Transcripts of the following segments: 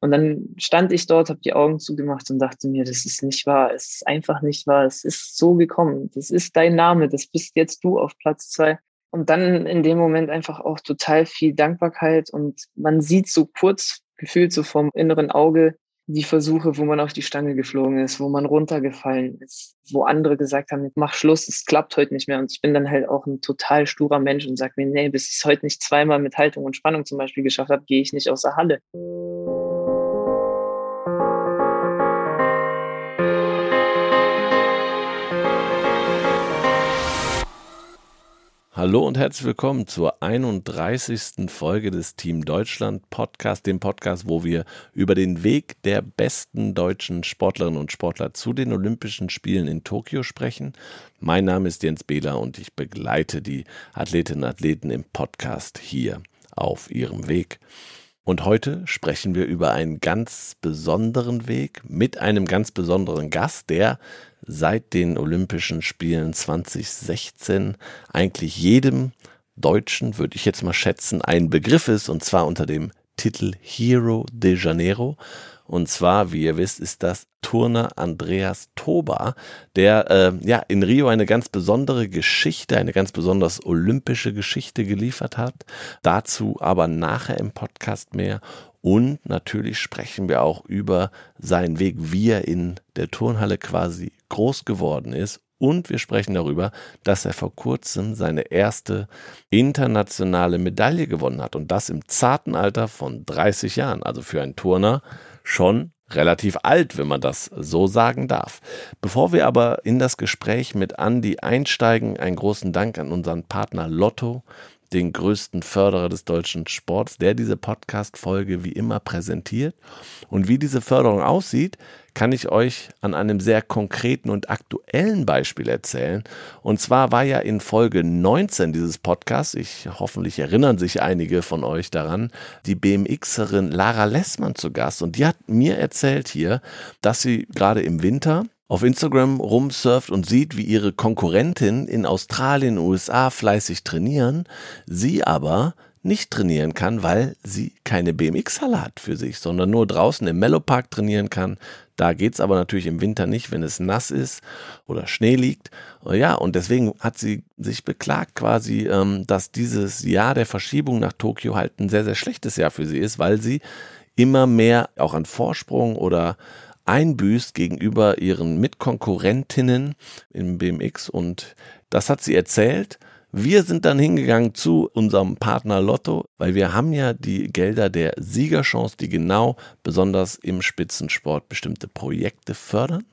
Und dann stand ich dort, habe die Augen zugemacht und dachte mir, das ist nicht wahr, es ist einfach nicht wahr, es ist so gekommen, das ist dein Name, das bist jetzt du auf Platz zwei. Und dann in dem Moment einfach auch total viel Dankbarkeit und man sieht so kurz gefühlt so vom inneren Auge die Versuche, wo man auf die Stange geflogen ist, wo man runtergefallen ist, wo andere gesagt haben, mach Schluss, es klappt heute nicht mehr. Und ich bin dann halt auch ein total sturer Mensch und sage mir, nee, bis ich es heute nicht zweimal mit Haltung und Spannung zum Beispiel geschafft habe, gehe ich nicht aus der Halle. Hallo und herzlich willkommen zur 31. Folge des Team Deutschland Podcast, dem Podcast, wo wir über den Weg der besten deutschen Sportlerinnen und Sportler zu den Olympischen Spielen in Tokio sprechen. Mein Name ist Jens Behler und ich begleite die Athletinnen und Athleten im Podcast hier auf ihrem Weg. Und heute sprechen wir über einen ganz besonderen Weg mit einem ganz besonderen Gast, der seit den Olympischen Spielen 2016 eigentlich jedem Deutschen, würde ich jetzt mal schätzen, ein Begriff ist, und zwar unter dem Titel Hero de Janeiro. Und zwar, wie ihr wisst, ist das Turner Andreas Toba, der äh, ja in Rio eine ganz besondere Geschichte, eine ganz besonders olympische Geschichte geliefert hat. Dazu aber nachher im Podcast mehr. Und natürlich sprechen wir auch über seinen Weg, wie er in der Turnhalle quasi groß geworden ist und wir sprechen darüber, dass er vor kurzem seine erste internationale Medaille gewonnen hat. Und das im zarten Alter von 30 Jahren. Also für einen Turner schon relativ alt, wenn man das so sagen darf. Bevor wir aber in das Gespräch mit Andy einsteigen, einen großen Dank an unseren Partner Lotto, den größten Förderer des deutschen Sports, der diese Podcast-Folge wie immer präsentiert. Und wie diese Förderung aussieht, kann ich euch an einem sehr konkreten und aktuellen Beispiel erzählen. Und zwar war ja in Folge 19 dieses Podcasts, ich hoffentlich erinnern sich einige von euch daran, die BMXerin Lara Lessmann zu Gast. Und die hat mir erzählt hier, dass sie gerade im Winter auf Instagram rumsurft und sieht, wie ihre Konkurrentin in Australien, USA fleißig trainieren, sie aber nicht trainieren kann, weil sie keine BMX-Halle hat für sich, sondern nur draußen im Mellow-Park trainieren kann. Da geht's aber natürlich im Winter nicht, wenn es nass ist oder Schnee liegt. Ja, und deswegen hat sie sich beklagt quasi, ähm, dass dieses Jahr der Verschiebung nach Tokio halt ein sehr, sehr schlechtes Jahr für sie ist, weil sie immer mehr auch an Vorsprung oder einbüßt gegenüber ihren Mitkonkurrentinnen im BMX und das hat sie erzählt. Wir sind dann hingegangen zu unserem Partner Lotto, weil wir haben ja die Gelder der Siegerchance, die genau besonders im Spitzensport bestimmte Projekte fördern.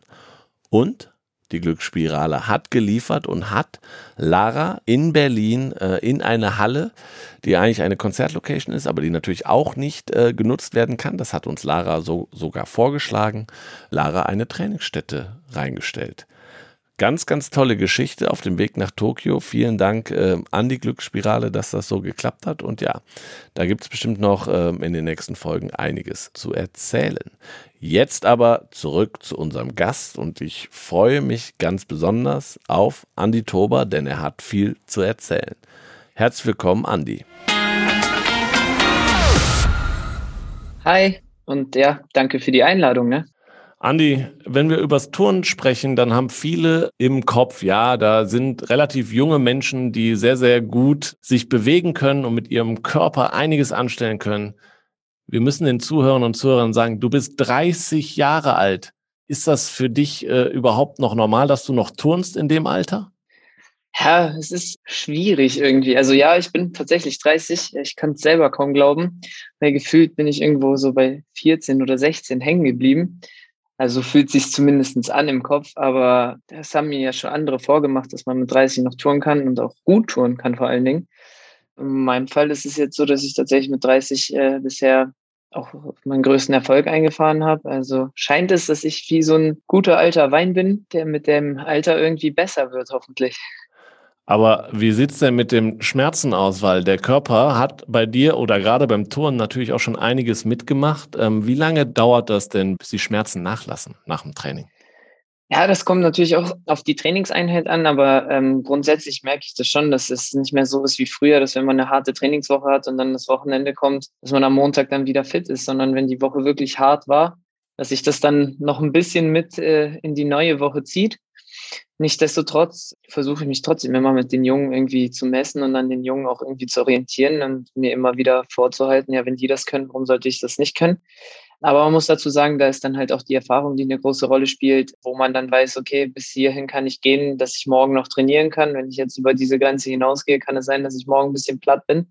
Und die Glücksspirale hat geliefert und hat Lara in Berlin äh, in eine Halle, die eigentlich eine Konzertlocation ist, aber die natürlich auch nicht äh, genutzt werden kann. Das hat uns Lara so sogar vorgeschlagen. Lara eine Trainingsstätte reingestellt. Ganz, ganz tolle Geschichte auf dem Weg nach Tokio. Vielen Dank äh, an die Glücksspirale, dass das so geklappt hat. Und ja, da gibt es bestimmt noch äh, in den nächsten Folgen einiges zu erzählen. Jetzt aber zurück zu unserem Gast und ich freue mich ganz besonders auf Andi Tober, denn er hat viel zu erzählen. Herzlich willkommen, Andi. Hi und ja, danke für die Einladung. Ne? Andi, wenn wir übers Turnen sprechen, dann haben viele im Kopf, ja, da sind relativ junge Menschen, die sehr, sehr gut sich bewegen können und mit ihrem Körper einiges anstellen können. Wir müssen den Zuhörern und Zuhörern sagen, du bist 30 Jahre alt. Ist das für dich äh, überhaupt noch normal, dass du noch turnst in dem Alter? Ja, es ist schwierig irgendwie. Also ja, ich bin tatsächlich 30. Ich kann es selber kaum glauben, weil gefühlt bin ich irgendwo so bei 14 oder 16 hängen geblieben. Also fühlt sich zumindest an im Kopf, aber das haben mir ja schon andere vorgemacht, dass man mit 30 noch touren kann und auch gut touren kann vor allen Dingen. In meinem Fall ist es jetzt so, dass ich tatsächlich mit 30 äh, bisher auch meinen größten Erfolg eingefahren habe. Also scheint es, dass ich wie so ein guter alter Wein bin, der mit dem Alter irgendwie besser wird, hoffentlich. Aber wie sieht's denn mit dem Schmerzen aus? Weil der Körper hat bei dir oder gerade beim Touren natürlich auch schon einiges mitgemacht. Ähm, wie lange dauert das denn, bis die Schmerzen nachlassen nach dem Training? Ja, das kommt natürlich auch auf die Trainingseinheit an, aber ähm, grundsätzlich merke ich das schon, dass es nicht mehr so ist wie früher, dass wenn man eine harte Trainingswoche hat und dann das Wochenende kommt, dass man am Montag dann wieder fit ist, sondern wenn die Woche wirklich hart war, dass sich das dann noch ein bisschen mit äh, in die neue Woche zieht. Nichtsdestotrotz versuche ich mich trotzdem immer mit den Jungen irgendwie zu messen und an den Jungen auch irgendwie zu orientieren und mir immer wieder vorzuhalten, ja, wenn die das können, warum sollte ich das nicht können? Aber man muss dazu sagen, da ist dann halt auch die Erfahrung, die eine große Rolle spielt, wo man dann weiß, okay, bis hierhin kann ich gehen, dass ich morgen noch trainieren kann. Wenn ich jetzt über diese Grenze hinausgehe, kann es sein, dass ich morgen ein bisschen platt bin.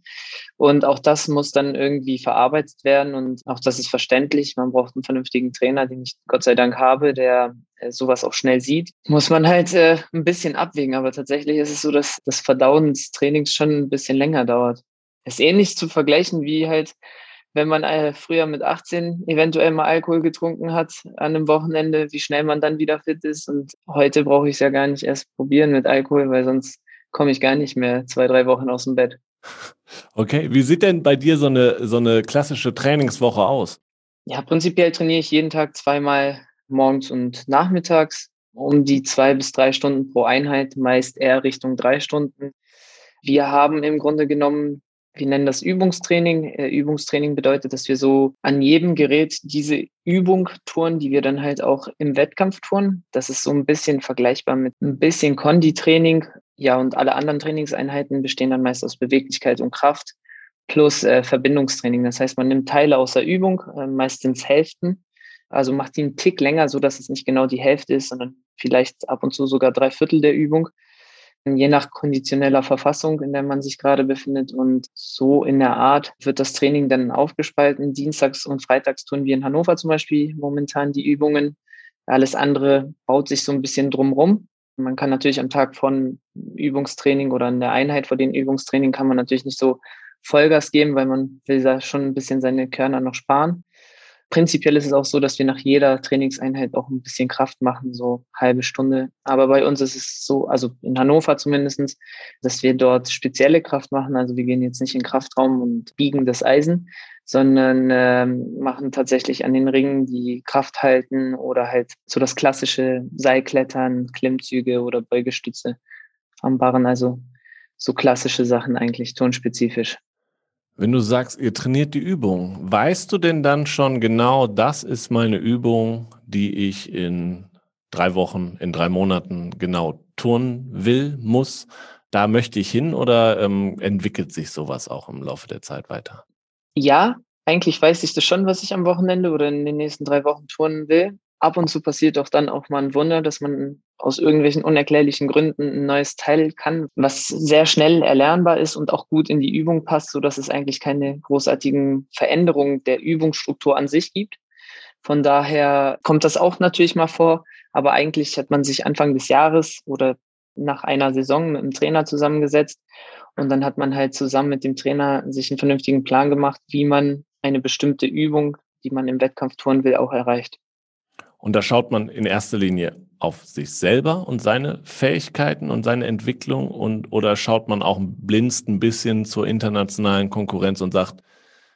Und auch das muss dann irgendwie verarbeitet werden und auch das ist verständlich. Man braucht einen vernünftigen Trainer, den ich Gott sei Dank habe, der sowas auch schnell sieht, muss man halt äh, ein bisschen abwägen. Aber tatsächlich ist es so, dass das Verdauen des Trainings schon ein bisschen länger dauert. Es ist ähnlich zu vergleichen wie halt wenn man äh, früher mit 18 eventuell mal Alkohol getrunken hat an einem Wochenende, wie schnell man dann wieder fit ist. Und heute brauche ich es ja gar nicht erst probieren mit Alkohol, weil sonst komme ich gar nicht mehr zwei, drei Wochen aus dem Bett. Okay, wie sieht denn bei dir so eine, so eine klassische Trainingswoche aus? Ja, prinzipiell trainiere ich jeden Tag zweimal morgens und nachmittags um die zwei bis drei Stunden pro Einheit, meist eher Richtung drei Stunden. Wir haben im Grunde genommen wir nennen das Übungstraining. Äh, Übungstraining bedeutet, dass wir so an jedem Gerät diese Übung touren, die wir dann halt auch im Wettkampf touren. Das ist so ein bisschen vergleichbar mit ein bisschen Konditraining. Ja, und alle anderen Trainingseinheiten bestehen dann meist aus Beweglichkeit und Kraft plus äh, Verbindungstraining. Das heißt, man nimmt Teile aus der Übung, äh, meistens Hälften, also macht die einen Tick länger, so dass es nicht genau die Hälfte ist, sondern vielleicht ab und zu sogar drei Viertel der Übung je nach konditioneller Verfassung, in der man sich gerade befindet. Und so in der Art wird das Training dann aufgespalten. Dienstags und freitags tun wir in Hannover zum Beispiel momentan die Übungen. Alles andere baut sich so ein bisschen drumrum. Man kann natürlich am Tag von Übungstraining oder in der Einheit vor den Übungstraining kann man natürlich nicht so Vollgas geben, weil man will da schon ein bisschen seine Körner noch sparen. Prinzipiell ist es auch so, dass wir nach jeder Trainingseinheit auch ein bisschen Kraft machen, so halbe Stunde. Aber bei uns ist es so, also in Hannover zumindestens, dass wir dort spezielle Kraft machen. Also wir gehen jetzt nicht in den Kraftraum und biegen das Eisen, sondern ähm, machen tatsächlich an den Ringen die Kraft halten oder halt so das klassische Seilklettern, Klimmzüge oder Beugestütze am Barren. Also so klassische Sachen eigentlich, tonspezifisch. Wenn du sagst, ihr trainiert die Übung, weißt du denn dann schon genau, das ist meine Übung, die ich in drei Wochen, in drei Monaten genau tun will, muss? Da möchte ich hin oder ähm, entwickelt sich sowas auch im Laufe der Zeit weiter? Ja, eigentlich weiß ich das schon, was ich am Wochenende oder in den nächsten drei Wochen tun will ab und zu passiert doch dann auch mal ein Wunder, dass man aus irgendwelchen unerklärlichen Gründen ein neues Teil kann, was sehr schnell erlernbar ist und auch gut in die Übung passt, so dass es eigentlich keine großartigen Veränderungen der Übungsstruktur an sich gibt. Von daher kommt das auch natürlich mal vor, aber eigentlich hat man sich Anfang des Jahres oder nach einer Saison mit dem Trainer zusammengesetzt und dann hat man halt zusammen mit dem Trainer sich einen vernünftigen Plan gemacht, wie man eine bestimmte Übung, die man im Wettkampf tun will, auch erreicht. Und da schaut man in erster Linie auf sich selber und seine Fähigkeiten und seine Entwicklung und oder schaut man auch blinzt ein bisschen zur internationalen Konkurrenz und sagt,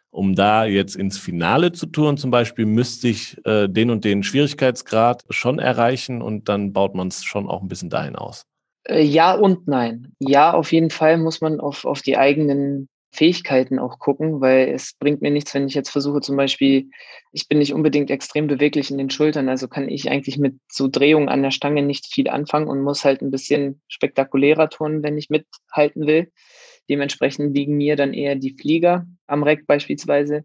um da jetzt ins Finale zu touren zum Beispiel, müsste ich äh, den und den Schwierigkeitsgrad schon erreichen und dann baut man es schon auch ein bisschen dahin aus. Äh, ja und nein. Ja, auf jeden Fall muss man auf, auf die eigenen Fähigkeiten auch gucken, weil es bringt mir nichts, wenn ich jetzt versuche, zum Beispiel, ich bin nicht unbedingt extrem beweglich in den Schultern, also kann ich eigentlich mit so Drehungen an der Stange nicht viel anfangen und muss halt ein bisschen spektakulärer tun, wenn ich mithalten will. Dementsprechend liegen mir dann eher die Flieger am Reck beispielsweise.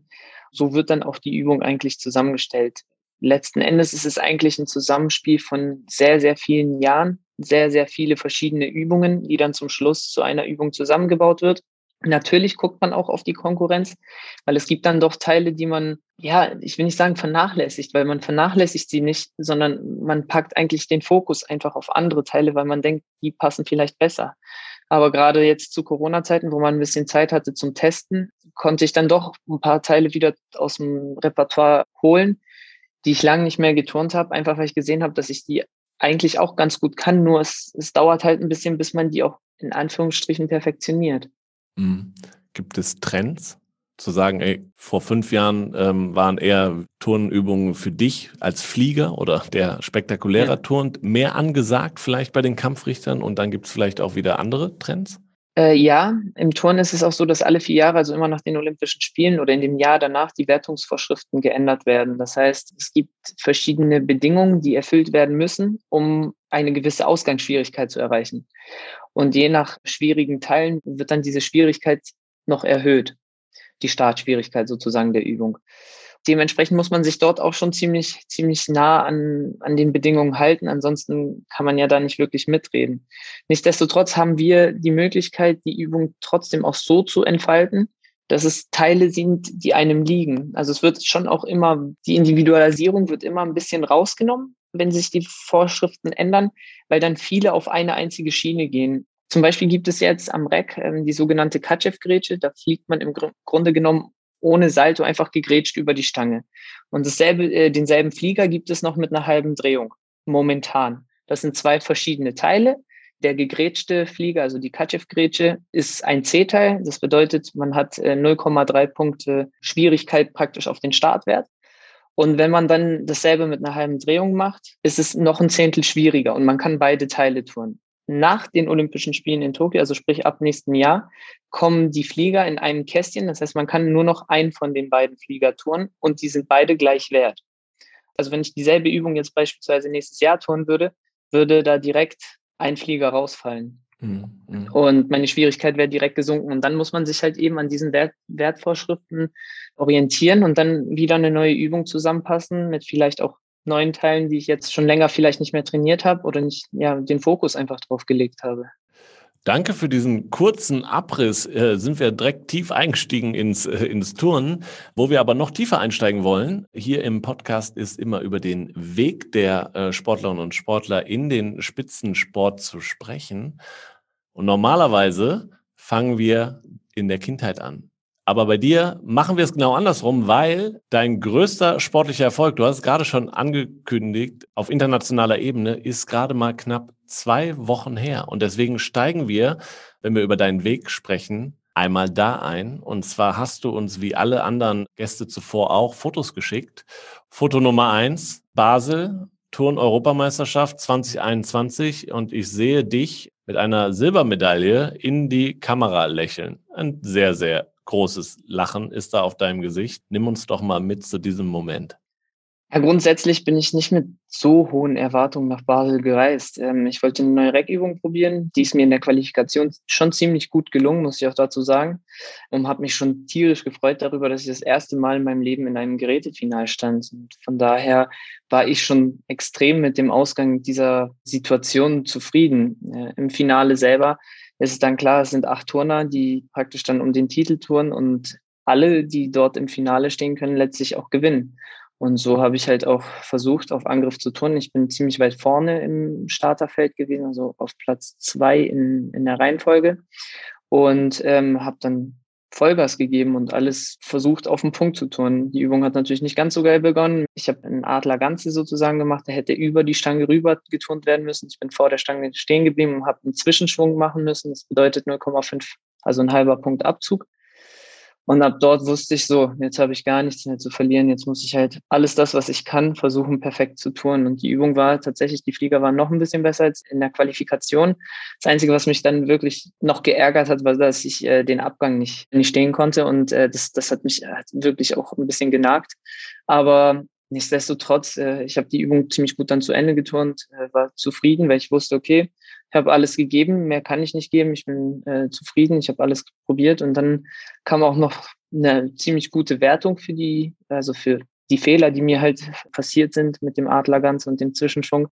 So wird dann auch die Übung eigentlich zusammengestellt. Letzten Endes ist es eigentlich ein Zusammenspiel von sehr, sehr vielen Jahren, sehr, sehr viele verschiedene Übungen, die dann zum Schluss zu einer Übung zusammengebaut wird. Natürlich guckt man auch auf die Konkurrenz, weil es gibt dann doch Teile, die man, ja, ich will nicht sagen vernachlässigt, weil man vernachlässigt sie nicht, sondern man packt eigentlich den Fokus einfach auf andere Teile, weil man denkt, die passen vielleicht besser. Aber gerade jetzt zu Corona-Zeiten, wo man ein bisschen Zeit hatte zum Testen, konnte ich dann doch ein paar Teile wieder aus dem Repertoire holen, die ich lange nicht mehr geturnt habe, einfach weil ich gesehen habe, dass ich die eigentlich auch ganz gut kann, nur es, es dauert halt ein bisschen, bis man die auch in Anführungsstrichen perfektioniert. Mhm. Gibt es Trends zu sagen, ey, vor fünf Jahren ähm, waren eher Turnübungen für dich als Flieger oder der spektakuläre ja. Turn mehr angesagt, vielleicht bei den Kampfrichtern und dann gibt es vielleicht auch wieder andere Trends? Äh, ja, im Turn ist es auch so, dass alle vier Jahre, also immer nach den Olympischen Spielen oder in dem Jahr danach, die Wertungsvorschriften geändert werden. Das heißt, es gibt verschiedene Bedingungen, die erfüllt werden müssen, um eine gewisse Ausgangsschwierigkeit zu erreichen. Und je nach schwierigen Teilen wird dann diese Schwierigkeit noch erhöht, die Startschwierigkeit sozusagen der Übung dementsprechend muss man sich dort auch schon ziemlich, ziemlich nah an, an den Bedingungen halten. Ansonsten kann man ja da nicht wirklich mitreden. Nichtsdestotrotz haben wir die Möglichkeit, die Übung trotzdem auch so zu entfalten, dass es Teile sind, die einem liegen. Also es wird schon auch immer, die Individualisierung wird immer ein bisschen rausgenommen, wenn sich die Vorschriften ändern, weil dann viele auf eine einzige Schiene gehen. Zum Beispiel gibt es jetzt am Reck ähm, die sogenannte Katschew-Grätsche. Da fliegt man im Grunde genommen ohne Salto einfach gegrätscht über die Stange. Und dasselbe, äh, denselben Flieger gibt es noch mit einer halben Drehung, momentan. Das sind zwei verschiedene Teile. Der gegrätschte Flieger, also die Katschew-Grätsche, ist ein C-Teil. Das bedeutet, man hat äh, 0,3 Punkte Schwierigkeit praktisch auf den Startwert. Und wenn man dann dasselbe mit einer halben Drehung macht, ist es noch ein Zehntel schwieriger und man kann beide Teile tun nach den Olympischen Spielen in Tokio, also sprich ab nächsten Jahr, kommen die Flieger in einem Kästchen. Das heißt, man kann nur noch einen von den beiden Flieger touren und die sind beide gleich wert. Also wenn ich dieselbe Übung jetzt beispielsweise nächstes Jahr touren würde, würde da direkt ein Flieger rausfallen. Mhm. mhm. Und meine Schwierigkeit wäre direkt gesunken. Und dann muss man sich halt eben an diesen Wert Wertvorschriften orientieren und dann wieder eine neue Übung zusammenpassen mit vielleicht auch neuen Teilen, die ich jetzt schon länger vielleicht nicht mehr trainiert habe oder nicht ja, den Fokus einfach drauf gelegt habe. Danke für diesen kurzen Abriss. Äh, sind wir direkt tief eingestiegen ins, äh, ins Turnen, wo wir aber noch tiefer einsteigen wollen. Hier im Podcast ist immer über den Weg der äh, Sportlerinnen und Sportler in den Spitzensport zu sprechen. Und normalerweise fangen wir in der Kindheit an. Aber bei dir machen wir es genau andersrum, weil dein größter sportlicher Erfolg, du hast es gerade schon angekündigt, auf internationaler Ebene ist gerade mal knapp zwei Wochen her. Und deswegen steigen wir, wenn wir über deinen Weg sprechen, einmal da ein. Und zwar hast du uns wie alle anderen Gäste zuvor auch Fotos geschickt. Foto Nummer eins, Basel, Turn-Europameisterschaft 2021. Und ich sehe dich mit einer Silbermedaille in die Kamera lächeln. Ein sehr, sehr großes Lachen ist da auf deinem Gesicht. Nimm uns doch mal mit zu diesem Moment. Ja, grundsätzlich bin ich nicht mit so hohen Erwartungen nach Basel gereist. Ähm, ich wollte eine neue Reckübung probieren. Die ist mir in der Qualifikation schon ziemlich gut gelungen, muss ich auch dazu sagen. Und habe mich schon tierisch gefreut darüber, dass ich das erste Mal in meinem Leben in einem Gerätefinal stand. Und von daher war ich schon extrem mit dem Ausgang dieser Situation zufrieden. Äh, Im Finale selber ist es dann klar, es sind acht Turner, die praktisch dann um den Titel touren und alle, die dort im Finale stehen können, letztlich auch gewinnen. Und so habe ich halt auch versucht, auf Angriff zu tun. Ich bin ziemlich weit vorne im Starterfeld gewesen, also auf Platz zwei in, in der Reihenfolge. Und ähm, habe dann Vollgas gegeben und alles versucht auf den Punkt zu tun. Die Übung hat natürlich nicht ganz so geil begonnen. Ich habe einen Adler Ganze sozusagen gemacht, der hätte über die Stange rüber geturnt werden müssen. Ich bin vor der Stange stehen geblieben und habe einen Zwischenschwung machen müssen. Das bedeutet 0,5, also ein halber Punkt Abzug. Und ab dort wusste ich so, jetzt habe ich gar nichts mehr zu verlieren. Jetzt muss ich halt alles das, was ich kann, versuchen, perfekt zu tun. Und die Übung war tatsächlich, die Flieger waren noch ein bisschen besser als in der Qualifikation. Das Einzige, was mich dann wirklich noch geärgert hat, war, dass ich äh, den Abgang nicht, nicht stehen konnte. Und äh, das, das hat mich hat wirklich auch ein bisschen genagt. Aber nichtsdestotrotz, äh, ich habe die Übung ziemlich gut dann zu Ende geturnt, äh, war zufrieden, weil ich wusste, okay, ich habe alles gegeben, mehr kann ich nicht geben, ich bin äh, zufrieden, ich habe alles probiert und dann kam auch noch eine ziemlich gute Wertung für die, also für die Fehler, die mir halt passiert sind mit dem Adlergans und dem Zwischenschwung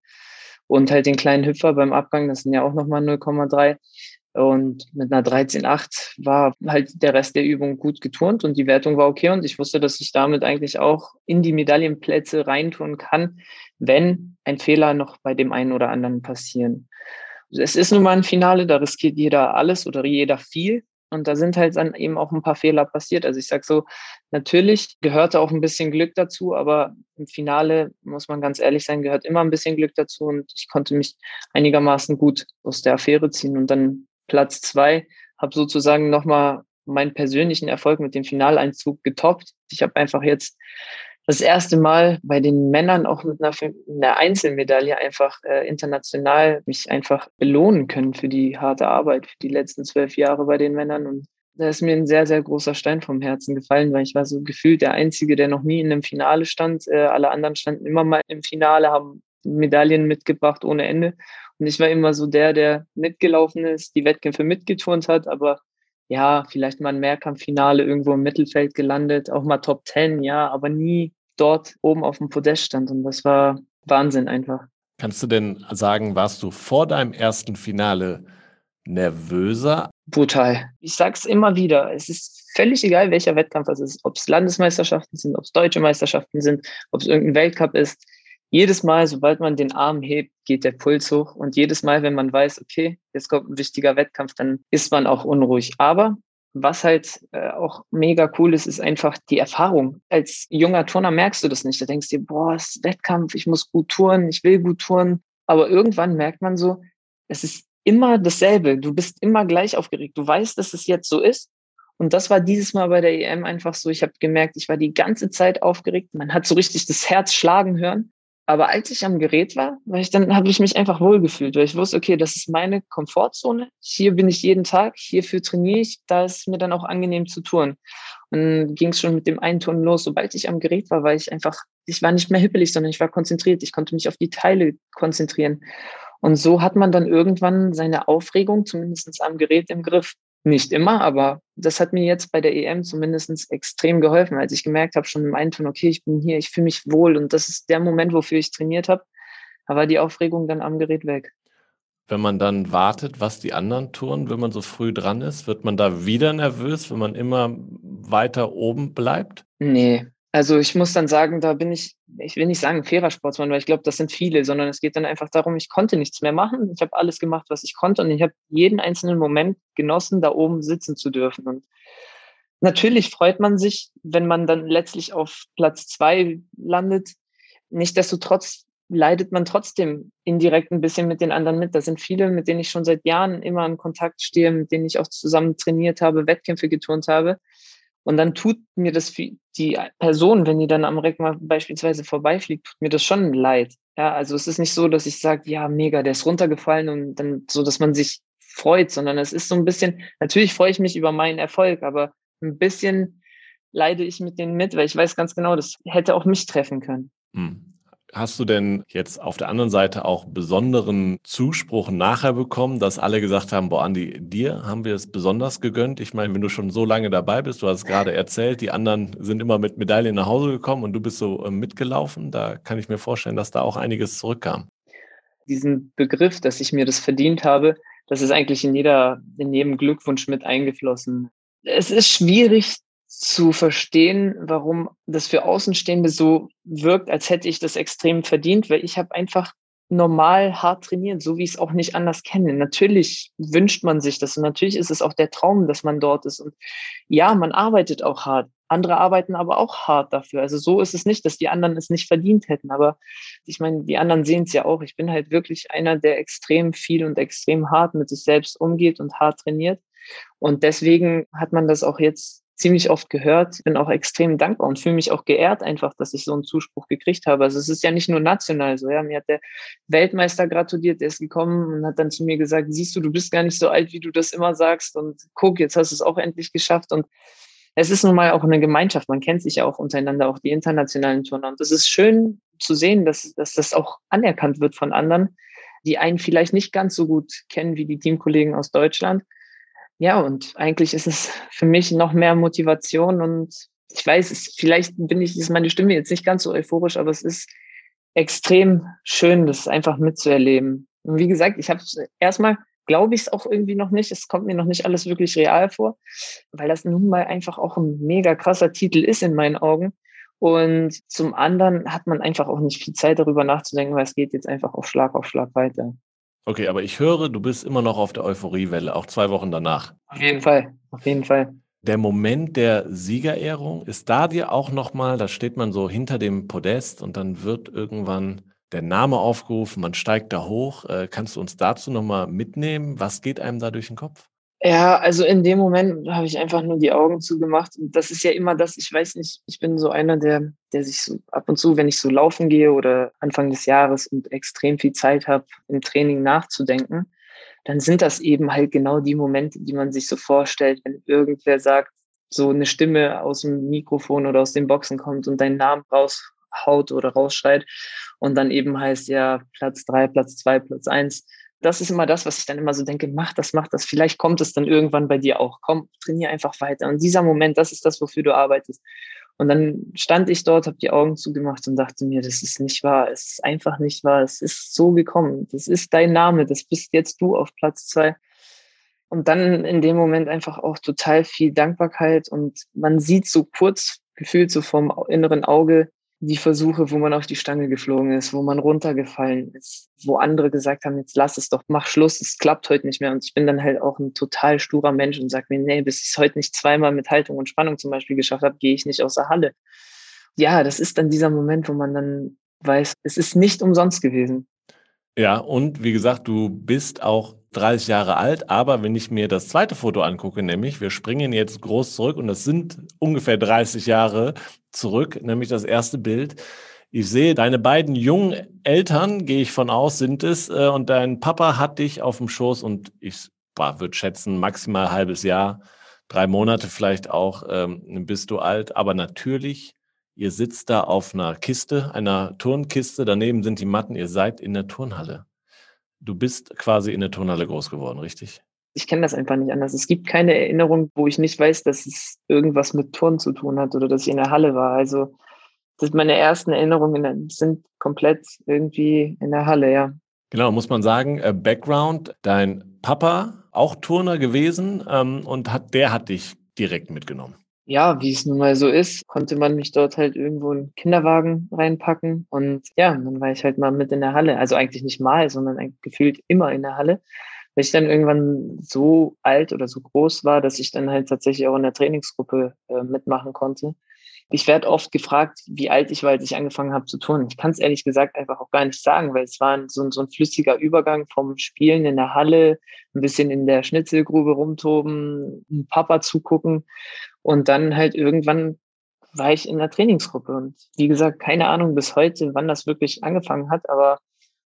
und halt den kleinen Hüpfer beim Abgang, das sind ja auch nochmal 0,3 und mit einer 13,8 war halt der Rest der Übung gut geturnt und die Wertung war okay. Und ich wusste, dass ich damit eigentlich auch in die Medaillenplätze reintun kann, wenn ein Fehler noch bei dem einen oder anderen passieren es ist nun mal ein Finale, da riskiert jeder alles oder jeder viel. Und da sind halt dann eben auch ein paar Fehler passiert. Also ich sage so, natürlich gehörte auch ein bisschen Glück dazu, aber im Finale, muss man ganz ehrlich sein, gehört immer ein bisschen Glück dazu. Und ich konnte mich einigermaßen gut aus der Affäre ziehen. Und dann Platz zwei, habe sozusagen nochmal meinen persönlichen Erfolg mit dem Finaleinzug getoppt. Ich habe einfach jetzt das erste Mal bei den Männern auch mit einer, einer Einzelmedaille einfach äh, international mich einfach belohnen können für die harte Arbeit, für die letzten zwölf Jahre bei den Männern. Und da ist mir ein sehr, sehr großer Stein vom Herzen gefallen, weil ich war so gefühlt der Einzige, der noch nie in einem Finale stand. Äh, alle anderen standen immer mal im Finale, haben Medaillen mitgebracht ohne Ende. Und ich war immer so der, der mitgelaufen ist, die Wettkämpfe mitgeturnt hat, aber ja, vielleicht mal ein Mehrkampffinale irgendwo im Mittelfeld gelandet, auch mal Top Ten, ja, aber nie dort oben auf dem Podest stand. Und das war Wahnsinn einfach. Kannst du denn sagen, warst du vor deinem ersten Finale nervöser? Brutal. Ich sag's immer wieder. Es ist völlig egal, welcher Wettkampf es ist. Ob es Landesmeisterschaften sind, ob es deutsche Meisterschaften sind, ob es irgendein Weltcup ist jedes Mal, sobald man den Arm hebt, geht der Puls hoch. Und jedes Mal, wenn man weiß, okay, jetzt kommt ein wichtiger Wettkampf, dann ist man auch unruhig. Aber was halt äh, auch mega cool ist, ist einfach die Erfahrung. Als junger Turner merkst du das nicht. Da denkst du dir, boah, es ist Wettkampf, ich muss gut touren, ich will gut touren. Aber irgendwann merkt man so, es ist immer dasselbe. Du bist immer gleich aufgeregt. Du weißt, dass es jetzt so ist. Und das war dieses Mal bei der EM einfach so. Ich habe gemerkt, ich war die ganze Zeit aufgeregt. Man hat so richtig das Herz schlagen hören. Aber als ich am Gerät war, weil ich dann habe ich mich einfach wohlgefühlt, weil ich wusste, okay, das ist meine Komfortzone. Hier bin ich jeden Tag, hierfür trainiere ich. Da ist mir dann auch angenehm zu touren. Und ging es schon mit dem Einturnen los. Sobald ich am Gerät war, war ich einfach, ich war nicht mehr hippelig, sondern ich war konzentriert. Ich konnte mich auf die Teile konzentrieren. Und so hat man dann irgendwann seine Aufregung, zumindest am Gerät, im Griff. Nicht immer, aber das hat mir jetzt bei der EM zumindest extrem geholfen, als ich gemerkt habe, schon im Eintun, okay, ich bin hier, ich fühle mich wohl und das ist der Moment, wofür ich trainiert habe. Da war die Aufregung dann am Gerät weg. Wenn man dann wartet, was die anderen tun, wenn man so früh dran ist, wird man da wieder nervös, wenn man immer weiter oben bleibt? Nee, also ich muss dann sagen, da bin ich, ich will nicht sagen fairer Sportsmann, weil ich glaube, das sind viele, sondern es geht dann einfach darum, ich konnte nichts mehr machen. Ich habe alles gemacht, was ich konnte und ich habe jeden einzelnen Moment genossen, da oben sitzen zu dürfen. Und natürlich freut man sich, wenn man dann letztlich auf Platz zwei landet. Nichtsdestotrotz leidet man trotzdem indirekt ein bisschen mit den anderen mit. Da sind viele, mit denen ich schon seit Jahren immer in Kontakt stehe, mit denen ich auch zusammen trainiert habe, Wettkämpfe geturnt habe. Und dann tut mir das die Person, wenn die dann am Reck mal beispielsweise vorbeifliegt, tut mir das schon leid. Ja, also es ist nicht so, dass ich sage, ja, mega, der ist runtergefallen und dann so, dass man sich freut, sondern es ist so ein bisschen, natürlich freue ich mich über meinen Erfolg, aber ein bisschen leide ich mit denen mit, weil ich weiß ganz genau, das hätte auch mich treffen können. Hm. Hast du denn jetzt auf der anderen Seite auch besonderen Zuspruch nachher bekommen, dass alle gesagt haben, boah, Andi, dir haben wir es besonders gegönnt? Ich meine, wenn du schon so lange dabei bist, du hast gerade erzählt, die anderen sind immer mit Medaillen nach Hause gekommen und du bist so äh, mitgelaufen. Da kann ich mir vorstellen, dass da auch einiges zurückkam. Diesen Begriff, dass ich mir das verdient habe, das ist eigentlich in jeder, in jedem Glückwunsch mit eingeflossen. Es ist schwierig zu verstehen, warum das für Außenstehende so wirkt, als hätte ich das extrem verdient, weil ich habe einfach normal hart trainiert, so wie ich es auch nicht anders kenne. Natürlich wünscht man sich das und natürlich ist es auch der Traum, dass man dort ist. Und ja, man arbeitet auch hart. Andere arbeiten aber auch hart dafür. Also so ist es nicht, dass die anderen es nicht verdient hätten. Aber ich meine, die anderen sehen es ja auch. Ich bin halt wirklich einer, der extrem viel und extrem hart mit sich selbst umgeht und hart trainiert. Und deswegen hat man das auch jetzt ziemlich oft gehört. Bin auch extrem dankbar und fühle mich auch geehrt einfach, dass ich so einen Zuspruch gekriegt habe. Also es ist ja nicht nur national so. Ja, mir hat der Weltmeister gratuliert, der ist gekommen und hat dann zu mir gesagt, siehst du, du bist gar nicht so alt, wie du das immer sagst und guck, jetzt hast du es auch endlich geschafft und es ist nun mal auch eine Gemeinschaft. Man kennt sich ja auch untereinander, auch die internationalen Turner. Und es ist schön zu sehen, dass, dass das auch anerkannt wird von anderen, die einen vielleicht nicht ganz so gut kennen wie die Teamkollegen aus Deutschland ja, und eigentlich ist es für mich noch mehr Motivation und ich weiß, es, vielleicht bin ich, ist meine Stimme jetzt nicht ganz so euphorisch, aber es ist extrem schön, das einfach mitzuerleben. Und wie gesagt, ich habe erstmal glaube ich es auch irgendwie noch nicht. Es kommt mir noch nicht alles wirklich real vor, weil das nun mal einfach auch ein mega krasser Titel ist in meinen Augen. Und zum anderen hat man einfach auch nicht viel Zeit darüber nachzudenken, weil es geht jetzt einfach auf Schlag auf Schlag weiter. Okay, aber ich höre, du bist immer noch auf der Euphoriewelle, auch zwei Wochen danach. Auf jeden Fall, auf jeden Fall. Der Moment der Siegerehrung, ist da dir auch nochmal, da steht man so hinter dem Podest und dann wird irgendwann der Name aufgerufen, man steigt da hoch. Äh, kannst du uns dazu nochmal mitnehmen? Was geht einem da durch den Kopf? Ja, also in dem Moment habe ich einfach nur die Augen zugemacht. Und das ist ja immer das, ich weiß nicht, ich bin so einer, der, der sich so ab und zu, wenn ich so laufen gehe oder Anfang des Jahres und extrem viel Zeit habe, im Training nachzudenken, dann sind das eben halt genau die Momente, die man sich so vorstellt, wenn irgendwer sagt, so eine Stimme aus dem Mikrofon oder aus den Boxen kommt und deinen Namen raushaut oder rausschreit und dann eben heißt ja Platz drei, Platz zwei, Platz eins. Das ist immer das, was ich dann immer so denke, mach das, mach das. Vielleicht kommt es dann irgendwann bei dir auch. Komm, trainier einfach weiter. Und dieser Moment, das ist das, wofür du arbeitest. Und dann stand ich dort, habe die Augen zugemacht und dachte mir, das ist nicht wahr. Es ist einfach nicht wahr. Es ist so gekommen. Das ist dein Name. Das bist jetzt du auf Platz zwei. Und dann in dem Moment einfach auch total viel Dankbarkeit und man sieht so kurz gefühlt so vom inneren Auge die Versuche, wo man auf die Stange geflogen ist, wo man runtergefallen ist, wo andere gesagt haben, jetzt lass es doch, mach Schluss, es klappt heute nicht mehr. Und ich bin dann halt auch ein total sturer Mensch und sage mir, nee, bis ich es heute nicht zweimal mit Haltung und Spannung zum Beispiel geschafft habe, gehe ich nicht aus der Halle. Ja, das ist dann dieser Moment, wo man dann weiß, es ist nicht umsonst gewesen. Ja, und wie gesagt, du bist auch 30 Jahre alt, aber wenn ich mir das zweite Foto angucke, nämlich wir springen jetzt groß zurück und das sind ungefähr 30 Jahre zurück, nämlich das erste Bild. Ich sehe, deine beiden jungen Eltern, gehe ich von aus, sind es, äh, und dein Papa hat dich auf dem Schoß und ich würde schätzen, maximal ein halbes Jahr, drei Monate vielleicht auch, ähm, bist du alt, aber natürlich Ihr sitzt da auf einer Kiste, einer Turnkiste, daneben sind die Matten, ihr seid in der Turnhalle. Du bist quasi in der Turnhalle groß geworden, richtig? Ich kenne das einfach nicht anders. Es gibt keine Erinnerung, wo ich nicht weiß, dass es irgendwas mit Turn zu tun hat oder dass ich in der Halle war. Also das meine ersten Erinnerungen sind komplett irgendwie in der Halle, ja. Genau, muss man sagen, äh, Background, dein Papa auch Turner gewesen ähm, und hat, der hat dich direkt mitgenommen ja, wie es nun mal so ist, konnte man mich dort halt irgendwo in einen Kinderwagen reinpacken. Und ja, dann war ich halt mal mit in der Halle. Also eigentlich nicht mal, sondern gefühlt immer in der Halle. Weil ich dann irgendwann so alt oder so groß war, dass ich dann halt tatsächlich auch in der Trainingsgruppe äh, mitmachen konnte. Ich werde oft gefragt, wie alt ich war, als ich angefangen habe zu turnen. Ich kann es ehrlich gesagt einfach auch gar nicht sagen, weil es war so, so ein flüssiger Übergang vom Spielen in der Halle, ein bisschen in der Schnitzelgrube rumtoben, Papa zugucken und dann halt irgendwann war ich in der Trainingsgruppe. Und wie gesagt, keine Ahnung bis heute, wann das wirklich angefangen hat, aber